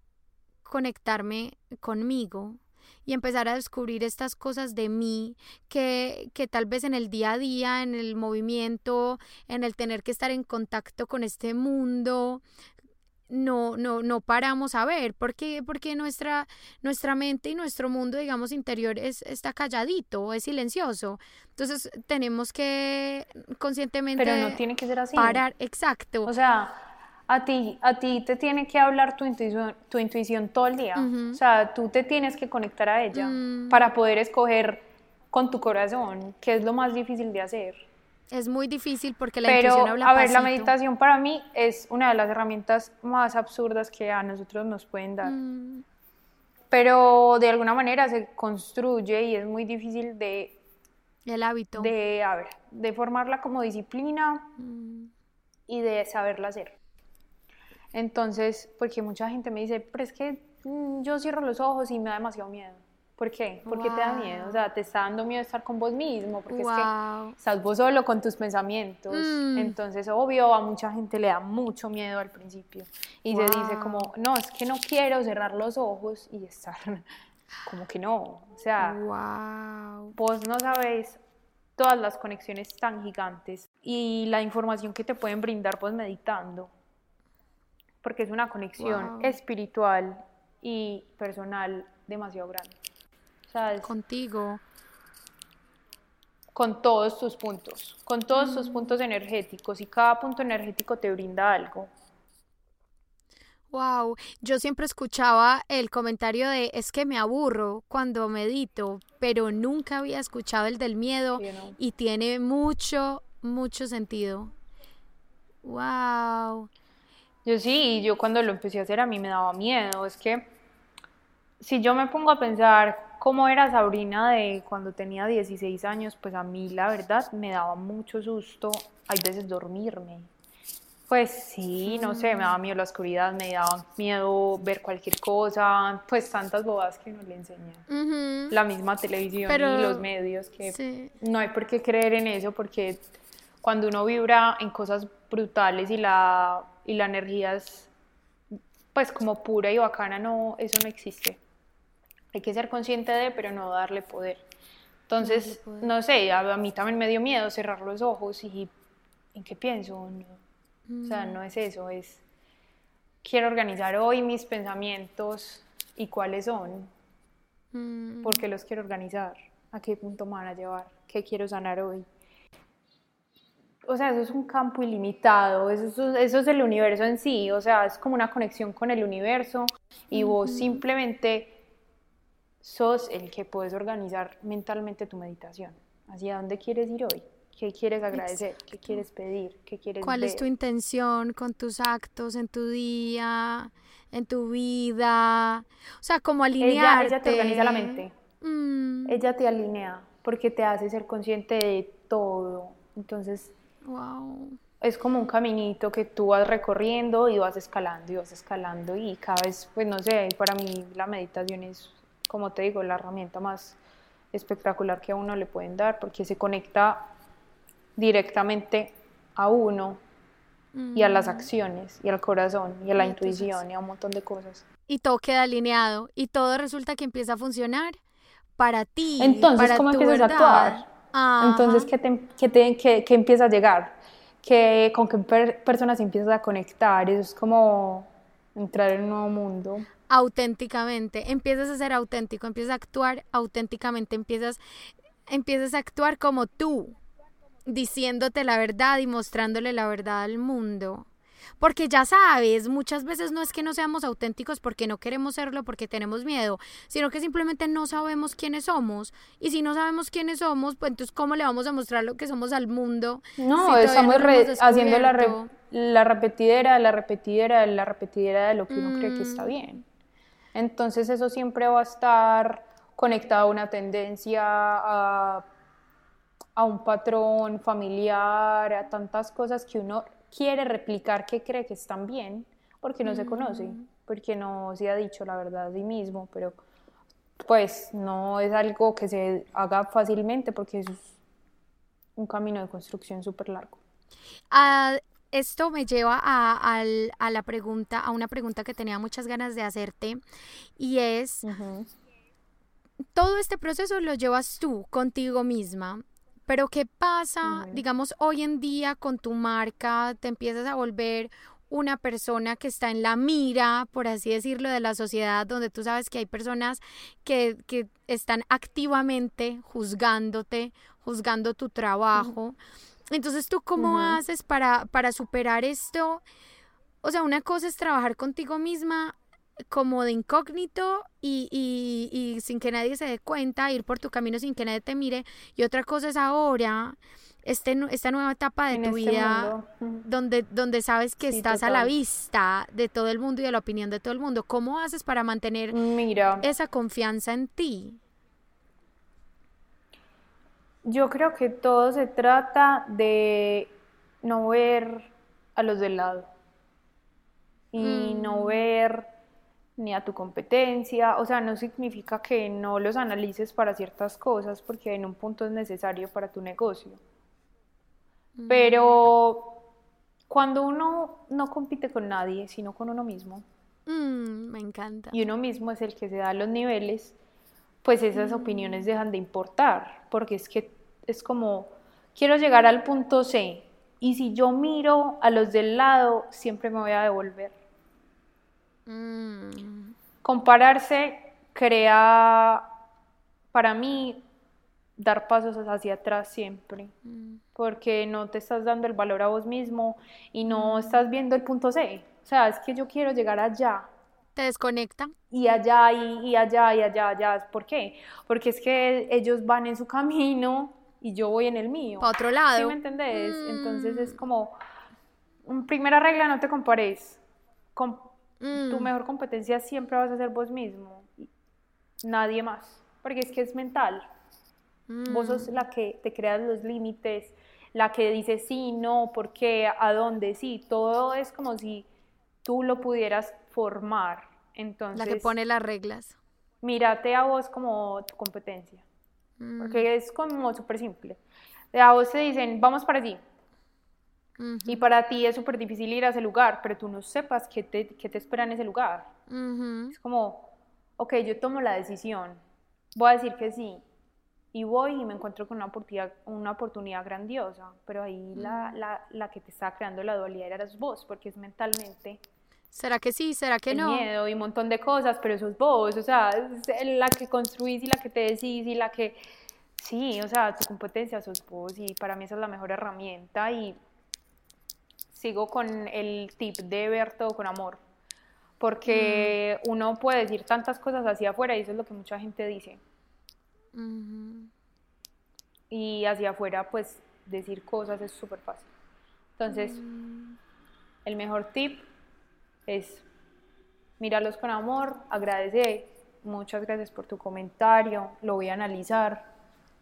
Speaker 1: conectarme conmigo y empezar a descubrir estas cosas de mí que, que tal vez en el día a día, en el movimiento, en el tener que estar en contacto con este mundo, no, no, no paramos a ver, porque, porque nuestra, nuestra mente y nuestro mundo, digamos, interior es, está calladito, es silencioso. Entonces tenemos que conscientemente
Speaker 2: Pero no tiene que ser así.
Speaker 1: parar, exacto.
Speaker 2: O sea, a ti, a ti te tiene que hablar tu intuición, tu intuición todo el día. O sea, tú te tienes que conectar a ella
Speaker 1: Mm.
Speaker 2: para poder escoger con tu corazón, que es lo más difícil de hacer.
Speaker 1: Es muy difícil porque la
Speaker 2: Pero,
Speaker 1: intuición habla
Speaker 2: a ver, la
Speaker 1: pasito.
Speaker 2: meditación para mí es una de las herramientas más absurdas que a nosotros nos pueden dar.
Speaker 1: Mm,
Speaker 2: Pero de alguna manera se construye y es muy difícil de,
Speaker 1: el hábito.
Speaker 2: de, a ver, de formarla como disciplina
Speaker 1: Mm,
Speaker 2: y de saberla hacer. Entonces, porque mucha gente me dice, pero es que mm, yo cierro los ojos y me da demasiado miedo. ¿Por qué? Porque te da
Speaker 1: Wow.
Speaker 2: miedo. O sea, te está dando miedo estar con vos mismo, porque es que
Speaker 1: Wow.
Speaker 2: estás vos solo con tus pensamientos.
Speaker 1: Mm.
Speaker 2: Entonces, obvio, a mucha gente le da mucho miedo al principio. Y se dice
Speaker 1: Wow.
Speaker 2: como, no, es que no quiero cerrar los ojos y estar *laughs* como que no. O sea,
Speaker 1: Wow.
Speaker 2: vos no sabes todas las conexiones tan gigantes y la información que te pueden brindar vos meditando. Porque es una conexión
Speaker 1: Wow.
Speaker 2: espiritual y personal demasiado grande.
Speaker 1: Contigo.
Speaker 2: con todos tus puntos, con todos tus puntos energéticos y cada punto energético te brinda algo.
Speaker 1: Wow, yo siempre escuchaba el comentario de es que me aburro cuando medito, pero nunca había escuchado el del miedo
Speaker 2: Sí, ¿no?
Speaker 1: y tiene mucho, mucho sentido. Wow.
Speaker 2: Yo sí, yo cuando lo empecé a hacer a mí me daba miedo. Es que si yo me pongo a pensar cómo era Sabrina de cuando tenía 16 años, pues a mí la verdad me daba mucho susto, hay veces dormirme. Pues sí, no sé, me daba miedo la oscuridad, me daba miedo ver cualquier cosa, pues tantas bobadas que uno le enseña. La misma televisión
Speaker 1: Pero-
Speaker 2: y los medios que
Speaker 1: Sí.
Speaker 2: no hay por qué creer en eso porque cuando uno vibra en cosas brutales y la, y la energía es pues como pura y bacana, no, eso no existe. Hay que ser consciente de, pero no darle poder. Entonces,
Speaker 1: poder.
Speaker 2: no sé, a, a mí también me dio miedo cerrar los ojos y ¿en qué pienso? No. O sea, no es eso, es quiero organizar hoy mis pensamientos y cuáles son,
Speaker 1: Mm,
Speaker 2: por qué los quiero organizar, a qué punto me van a llevar, qué quiero sanar hoy. O sea, eso es un campo ilimitado, eso es, eso es el universo en sí, o sea, es como una conexión con el universo y vos simplemente sos el que puedes organizar mentalmente tu meditación. ¿Hacia dónde quieres ir hoy? ¿Qué quieres agradecer? ¿Qué quieres pedir? ¿Qué quieres
Speaker 1: ¿Cuál es tu intención con tus actos en tu día, en tu vida? O sea, como
Speaker 2: ella,
Speaker 1: alinearte.
Speaker 2: ella te organiza la mente.
Speaker 1: Mm,
Speaker 2: Ella te alinea porque te hace ser consciente de todo. Entonces,
Speaker 1: wow.
Speaker 2: es como un caminito que tú vas recorriendo y vas escalando y vas escalando y cada vez, pues no sé, para mí la meditación es, como te digo, la herramienta más espectacular que a uno le pueden dar porque se conecta directamente a uno y a las acciones y al corazón y a la
Speaker 1: Y a
Speaker 2: intuición y a un montón de cosas.
Speaker 1: y todo queda alineado y todo resulta que empieza a funcionar para ti.
Speaker 2: Entonces,
Speaker 1: para
Speaker 2: ¿cómo
Speaker 1: tu
Speaker 2: empiezas a
Speaker 1: verdad.
Speaker 2: actuar?
Speaker 1: Ajá.
Speaker 2: Entonces, ¿qué, te, qué, te- qué- qué empieza a llegar? ¿Qué, ¿Con qué per- personas empiezas a conectar? Eso es como entrar en un nuevo mundo.
Speaker 1: Auténticamente, empiezas a ser auténtico, empiezas a actuar auténticamente, empiezas, empiezas a actuar como tú, diciéndote la verdad y mostrándole la verdad al mundo. Porque ya sabes, muchas veces no es que no seamos auténticos porque no queremos serlo, porque tenemos miedo, sino que simplemente no sabemos quiénes somos. Y si no sabemos quiénes somos, pues entonces ¿cómo le vamos a mostrar lo que somos al mundo?
Speaker 2: No, estamos
Speaker 1: no
Speaker 2: re- haciendo la, re-
Speaker 1: descubierto?
Speaker 2: la repetidera, la repetidera, la repetidera de lo que uno cree que
Speaker 1: Mm.
Speaker 2: está bien. Entonces eso siempre va a estar conectado a una tendencia, a, a un patrón familiar, a tantas cosas que uno quiere replicar que cree que están bien, porque no se conoce, porque no se ha dicho la verdad a sí mismo, pero pues no es algo que se haga fácilmente porque es un camino de construcción súper largo.
Speaker 1: Ah, esto me lleva a, a la pregunta, a una pregunta que tenía muchas ganas de hacerte y es, todo este proceso lo llevas tú contigo misma, pero ¿qué pasa, digamos, hoy en día con tu marca? ¿Te empiezas a volver una persona que está en la mira, por así decirlo, de la sociedad, donde tú sabes que hay personas que, que están activamente juzgándote, juzgando tu trabajo. Entonces, ¿tú cómo haces para, para superar esto? O sea, una cosa es trabajar contigo misma como de incógnito y, y, y, sin que nadie se dé cuenta, ir por tu camino sin que nadie te mire. Y otra cosa es ahora, este, esta nueva etapa de tu este vida, donde, donde sabes que estás a la vista de todo el mundo y de la opinión de todo el mundo. ¿Cómo haces para mantener Mira, esa confianza en ti?
Speaker 2: Yo creo que todo se trata de no ver a los del lado y no mm. ver ni a tu competencia, o sea, no significa que no los analices para ciertas cosas porque en un punto es necesario para tu negocio. Mm. Pero cuando uno no compite con nadie, sino con uno mismo,
Speaker 1: mm, me encanta.
Speaker 2: Y uno mismo es el que se da los niveles, pues esas opiniones dejan de importar, porque es que es como, quiero llegar al punto C, y si yo miro a los del lado, siempre me voy a devolver. Mm. Compararse crea, para mí, dar pasos hacia atrás siempre, mm. porque no te estás dando el valor a vos mismo y no mm. estás viendo el punto C. O sea, es que yo quiero llegar allá.
Speaker 1: Te desconecta.
Speaker 2: Y allá, y, allá, y allá, allá. ¿Por qué? Porque es que ellos van en su camino y yo voy en el mío.
Speaker 1: Para otro lado.
Speaker 2: ¿Sí me entendés? Entonces es como, primera regla, no te compares. Tu mm. mejor competencia siempre vas a ser vos mismo, nadie más, porque es que es mental. Vos sos mm. la que te creas los límites, la que dice sí, no, por qué, a dónde, sí, todo es como si tú lo pudieras formar. Entonces,
Speaker 1: la que pone las reglas.
Speaker 2: Mírate a vos como tu competencia, porque mm. es como súper simple. A vos te dicen, vamos para allí, y para ti es súper difícil ir a ese lugar, pero tú no sepas qué te, qué te espera en ese lugar. Es como, ok, yo tomo la decisión, voy a decir que sí, y voy y me encuentro con una oportunidad, una oportunidad grandiosa, pero ahí la, la, la, que te está creando la dualidad eres vos, porque es mentalmente.
Speaker 1: ¿Será que sí? ¿Será que no?
Speaker 2: miedo y un montón de cosas, pero eso es vos, o sea, es la que construís y la que te decís y la que... Sí, o sea, tu competencia sos vos y para mí esa es la mejor herramienta y sigo con el tip de ver todo con amor, porque mm. uno puede decir tantas cosas hacia afuera y eso es lo que mucha gente dice. Y hacia afuera, pues decir cosas es súper fácil. Entonces, mm. el mejor tip es mirarlos con amor, agradecer, muchas gracias por tu comentario, lo voy a analizar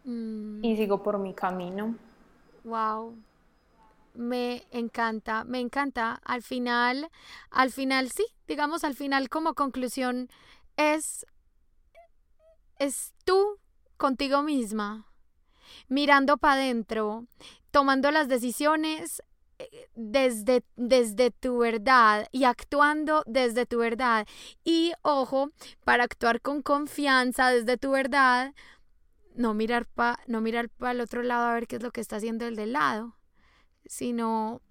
Speaker 2: mm. y sigo por mi camino.
Speaker 1: Wow, me encanta, me encanta. Al final, al final sí, digamos al final como conclusión es es tú contigo misma, mirando para adentro, tomando las decisiones desde, desde tu verdad y actuando desde tu verdad. Y ojo, para actuar con confianza desde tu verdad, no mirar para no mirar para el otro lado a ver qué es lo que está haciendo el del lado sino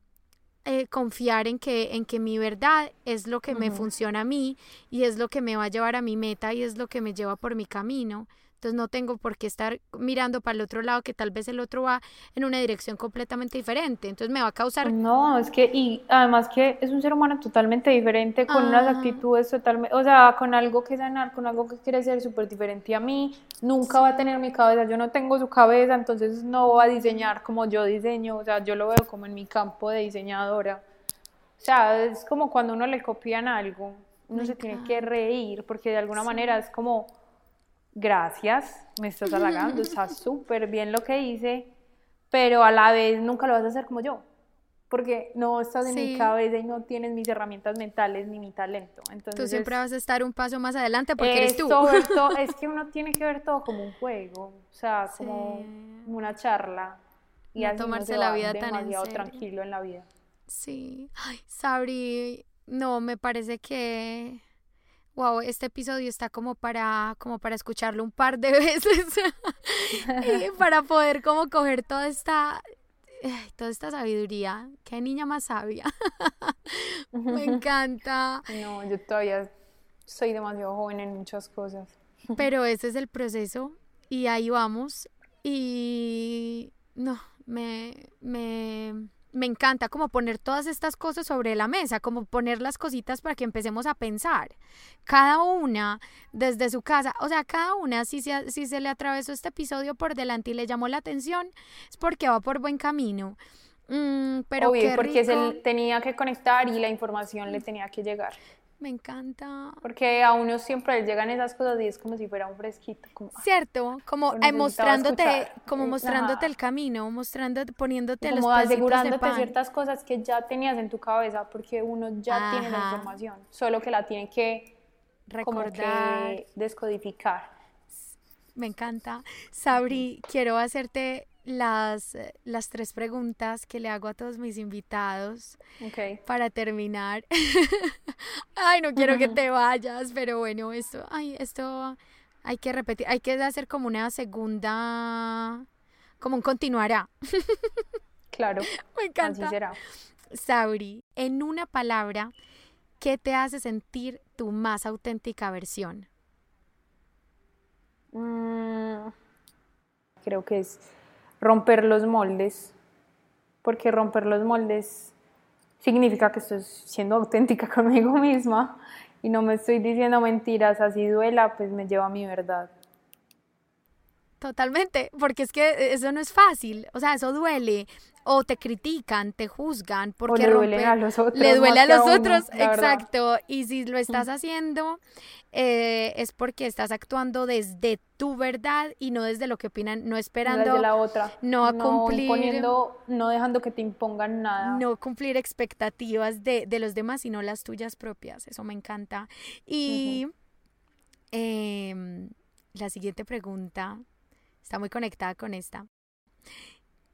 Speaker 1: eh, confiar en que, en que mi verdad es lo que me funciona a mí y es lo que me va a llevar a mi meta y es lo que me lleva por mi camino. Entonces no tengo por qué estar mirando para el otro lado que tal vez el otro va en una dirección completamente diferente. Entonces me va a causar...
Speaker 2: No, es que, y además que es un ser humano totalmente diferente, con unas ah. actitudes totalmente, o sea, con algo que sanar, con algo que quiere ser súper diferente a mí, nunca va a tener mi cabeza, yo no tengo su cabeza, entonces no va a diseñar como yo diseño, o sea, yo lo veo como en mi campo de diseñadora. O sea, es como cuando uno le copian algo, uno se tiene que reír, porque de alguna manera es como gracias, me estás halagando, está *laughs* súper bien lo que hice, pero a la vez nunca lo vas a hacer como yo, porque no estás en mi cabeza y no tienes mis herramientas mentales ni mi talento. Entonces,
Speaker 1: tú siempre vas a estar un paso más adelante porque eres tú. *laughs*
Speaker 2: es que uno tiene que ver todo como un juego, o sea, como una charla. Y
Speaker 1: no tomarse la vida tan
Speaker 2: en serio. tranquilo en la vida.
Speaker 1: Sí. Ay, Sabri, no, me parece que wow, este episodio está como para, como para escucharlo un par de *laughs* veces, *laughs* para poder como coger toda esta, toda esta sabiduría, qué niña más sabia. *laughs* Me encanta.
Speaker 2: No, yo todavía soy demasiado joven en muchas cosas.
Speaker 1: Pero ese es el proceso y ahí vamos. Y no, me, me, me encanta como poner todas estas cosas sobre la mesa, como poner las cositas para que empecemos a pensar. Cada una desde su casa, o sea, cada una, si se, si se le atravesó este episodio por delante y le llamó la atención, es porque va por buen camino. Mm, pero
Speaker 2: Obvio, porque él tenía que conectar y la información le tenía que llegar.
Speaker 1: Me encanta.
Speaker 2: Porque a uno siempre le llegan esas cosas y es como si fuera un fresquito. Como,
Speaker 1: ah, Cierto, como eh, mostrándote, como mostrándote el camino, mostrándote, poniéndote como
Speaker 2: asegurándote ciertas cosas que ya tenías en tu cabeza, porque uno ya tiene la información, solo que la tiene que recordar, descodificar.
Speaker 1: Me encanta. Sabri, quiero hacerte las, eh, las tres preguntas que le hago a todos mis invitados para terminar. *laughs* ay, no quiero que te vayas, pero bueno, esto, ay, esto hay que repetir, hay que hacer como una segunda, como un continuará. *laughs*
Speaker 2: claro.
Speaker 1: Me encanta.
Speaker 2: Así será.
Speaker 1: Sauri, en una palabra, ¿qué te hace sentir tu más auténtica versión?
Speaker 2: Mm, creo que es romper los moldes, porque romper los moldes significa que estoy siendo auténtica *laughs* conmigo misma y no me estoy diciendo mentiras, así duela, pues me lleva a mi verdad.
Speaker 1: Totalmente, porque es que eso no es fácil, o sea, eso duele, o te critican, te juzgan, porque
Speaker 2: le duele a los otros.
Speaker 1: Le duele a los otros, exacto, y si lo estás haciendo eh, es porque estás actuando desde tu verdad y no desde lo que opinan, no esperando.
Speaker 2: la otra.
Speaker 1: No a cumplir.
Speaker 2: no dejando que te impongan nada.
Speaker 1: No cumplir expectativas de, los demás, sino las tuyas propias. Eso me encanta. Y em, la siguiente pregunta está muy conectada con esta.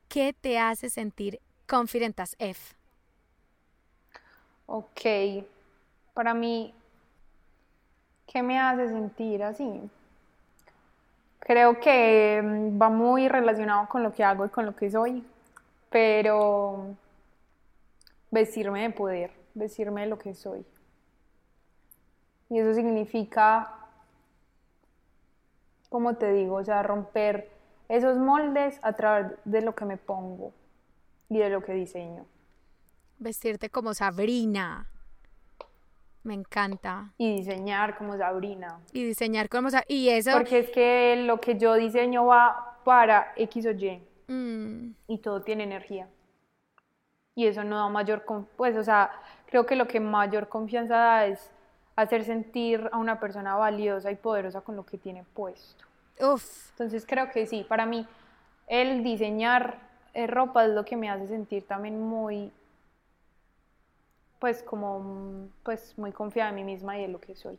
Speaker 1: ¿Qué te hace sentir confident as F?
Speaker 2: Ok. Para mí, ¿Qué me hace sentir así? Creo que mm, va muy relacionado con lo que hago y con lo que soy, pero vestirme de poder, vestirme de lo que soy. Y eso significa, como te digo, o sea, romper esos moldes a través de lo que me pongo y de lo que diseño.
Speaker 1: Vestirte como Sabrina. Me encanta.
Speaker 2: Y diseñar como Sabrina.
Speaker 1: Y diseñar como Sabrina. Y eso...
Speaker 2: Porque es que lo que yo diseño va para X o Y. Mm. Y todo tiene energía. Y eso no da mayor... Pues, o sea, creo que lo que mayor confianza da es hacer sentir a una persona valiosa y poderosa con lo que tiene puesto.
Speaker 1: Uf.
Speaker 2: Entonces creo que sí, para mí el diseñar eh, ropa es lo que me hace sentir también muy pues como pues muy confiada en mí misma y en lo que soy.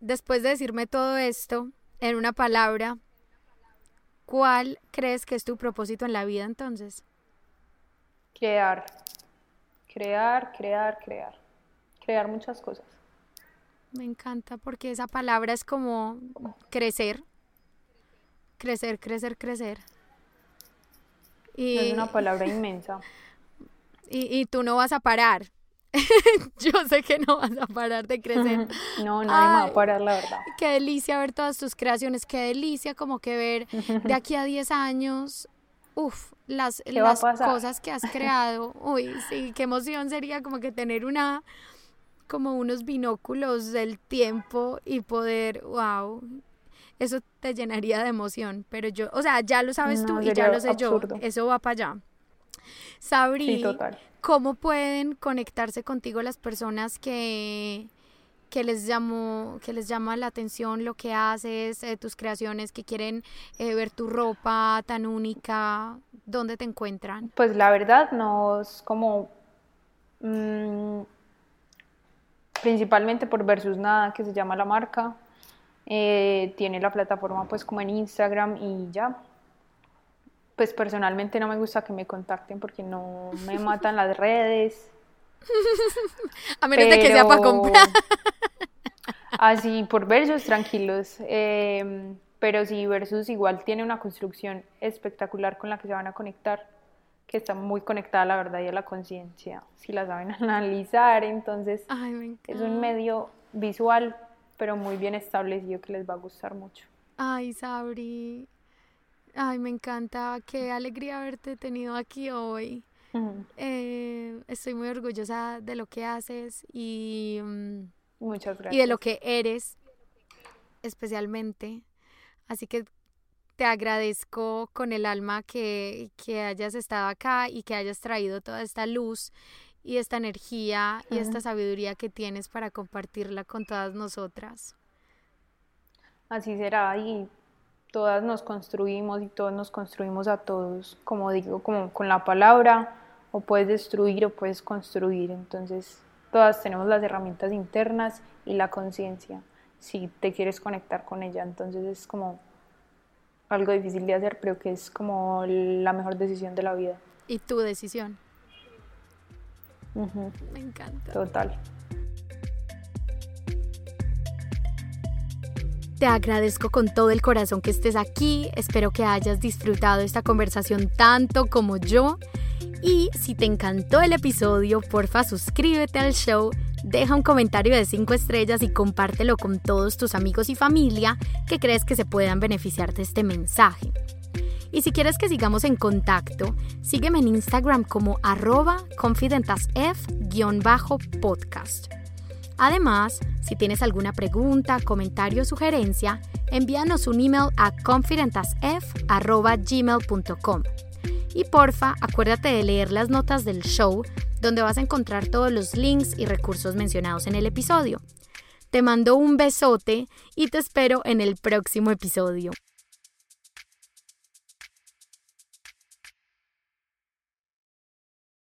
Speaker 1: Después de decirme todo esto en una palabra, ¿cuál crees que es tu propósito en la vida entonces?
Speaker 2: Crear, crear, crear, crear, crear muchas cosas.
Speaker 1: Me encanta porque esa palabra es como crecer, crecer, crecer, crecer.
Speaker 2: Y, es una palabra inmensa. *laughs*
Speaker 1: Y, y tú no vas a parar, *laughs* yo sé que no vas a parar de crecer. *laughs*
Speaker 2: No, no va a parar, la verdad.
Speaker 1: Qué delicia ver todas tus creaciones, qué delicia como que ver de aquí a 10 años, uff, las, las cosas que has creado. Uy, sí, qué emoción sería como que tener una, como unos binóculos del tiempo y poder, wow, eso te llenaría de emoción. Pero yo, o sea, ya lo sabes tú y ya lo sé yo, eso va para allá. Sabri,
Speaker 2: sí.
Speaker 1: ¿Cómo pueden conectarse contigo las personas que, que les llamó, que les llama la atención lo que haces, eh, tus creaciones, que quieren eh, ver tu ropa tan única? ¿Dónde te encuentran?
Speaker 2: Pues la verdad no es como mm, principalmente por Versus Nada, que se llama la marca. Eh, tiene la plataforma pues como en Instagram y ya pues personalmente no me gusta que me contacten porque no me *laughs* matan las redes. *laughs*
Speaker 1: A menos de que sea para comprar. *laughs*
Speaker 2: Así, por versus, tranquilos. Em, pero sí, versus igual tiene una construcción espectacular con la que se van a conectar. Que está muy conectada a la verdad y a la conciencia, si la saben *laughs* analizar, entonces es un medio visual, pero muy bien establecido que les va a gustar mucho.
Speaker 1: Ay, Sabri, ay, me encanta, qué alegría haberte tenido aquí hoy. Eh, estoy muy orgullosa de lo que haces y, mm,
Speaker 2: Muchas gracias.
Speaker 1: y de lo que eres, especialmente. Así que te agradezco con el alma que, hayas estado acá y que hayas traído toda esta luz y esta energía y esta sabiduría que tienes para compartirla con todas nosotras.
Speaker 2: Así será y todas nos construimos y todos nos construimos a todos, como digo, como con la palabra, o puedes destruir o puedes construir. Entonces, todas tenemos las herramientas internas y la conciencia, si te quieres conectar con ella. Entonces es como algo difícil de hacer, pero que es como la mejor decisión de la vida.
Speaker 1: ¿Y tu decisión? Me encanta.
Speaker 2: Total.
Speaker 1: Te agradezco con todo el corazón que estés aquí. Espero que hayas disfrutado esta conversación tanto como yo. Y si te encantó el episodio, porfa suscríbete al show Deja un comentario de 5 estrellas y compártelo con todos tus amigos y familia que crees que se puedan beneficiar de este mensaje. Y si quieres que sigamos en contacto, sígueme en Instagram como arroba confidentasf-podcast. Además, si tienes alguna pregunta, comentario o sugerencia, envíanos un email a confidentasf.gmail.com. Y porfa, acuérdate de leer las notas del show donde vas a encontrar todos los links y recursos mencionados en el episodio. Te mando un besote y te espero en el próximo episodio.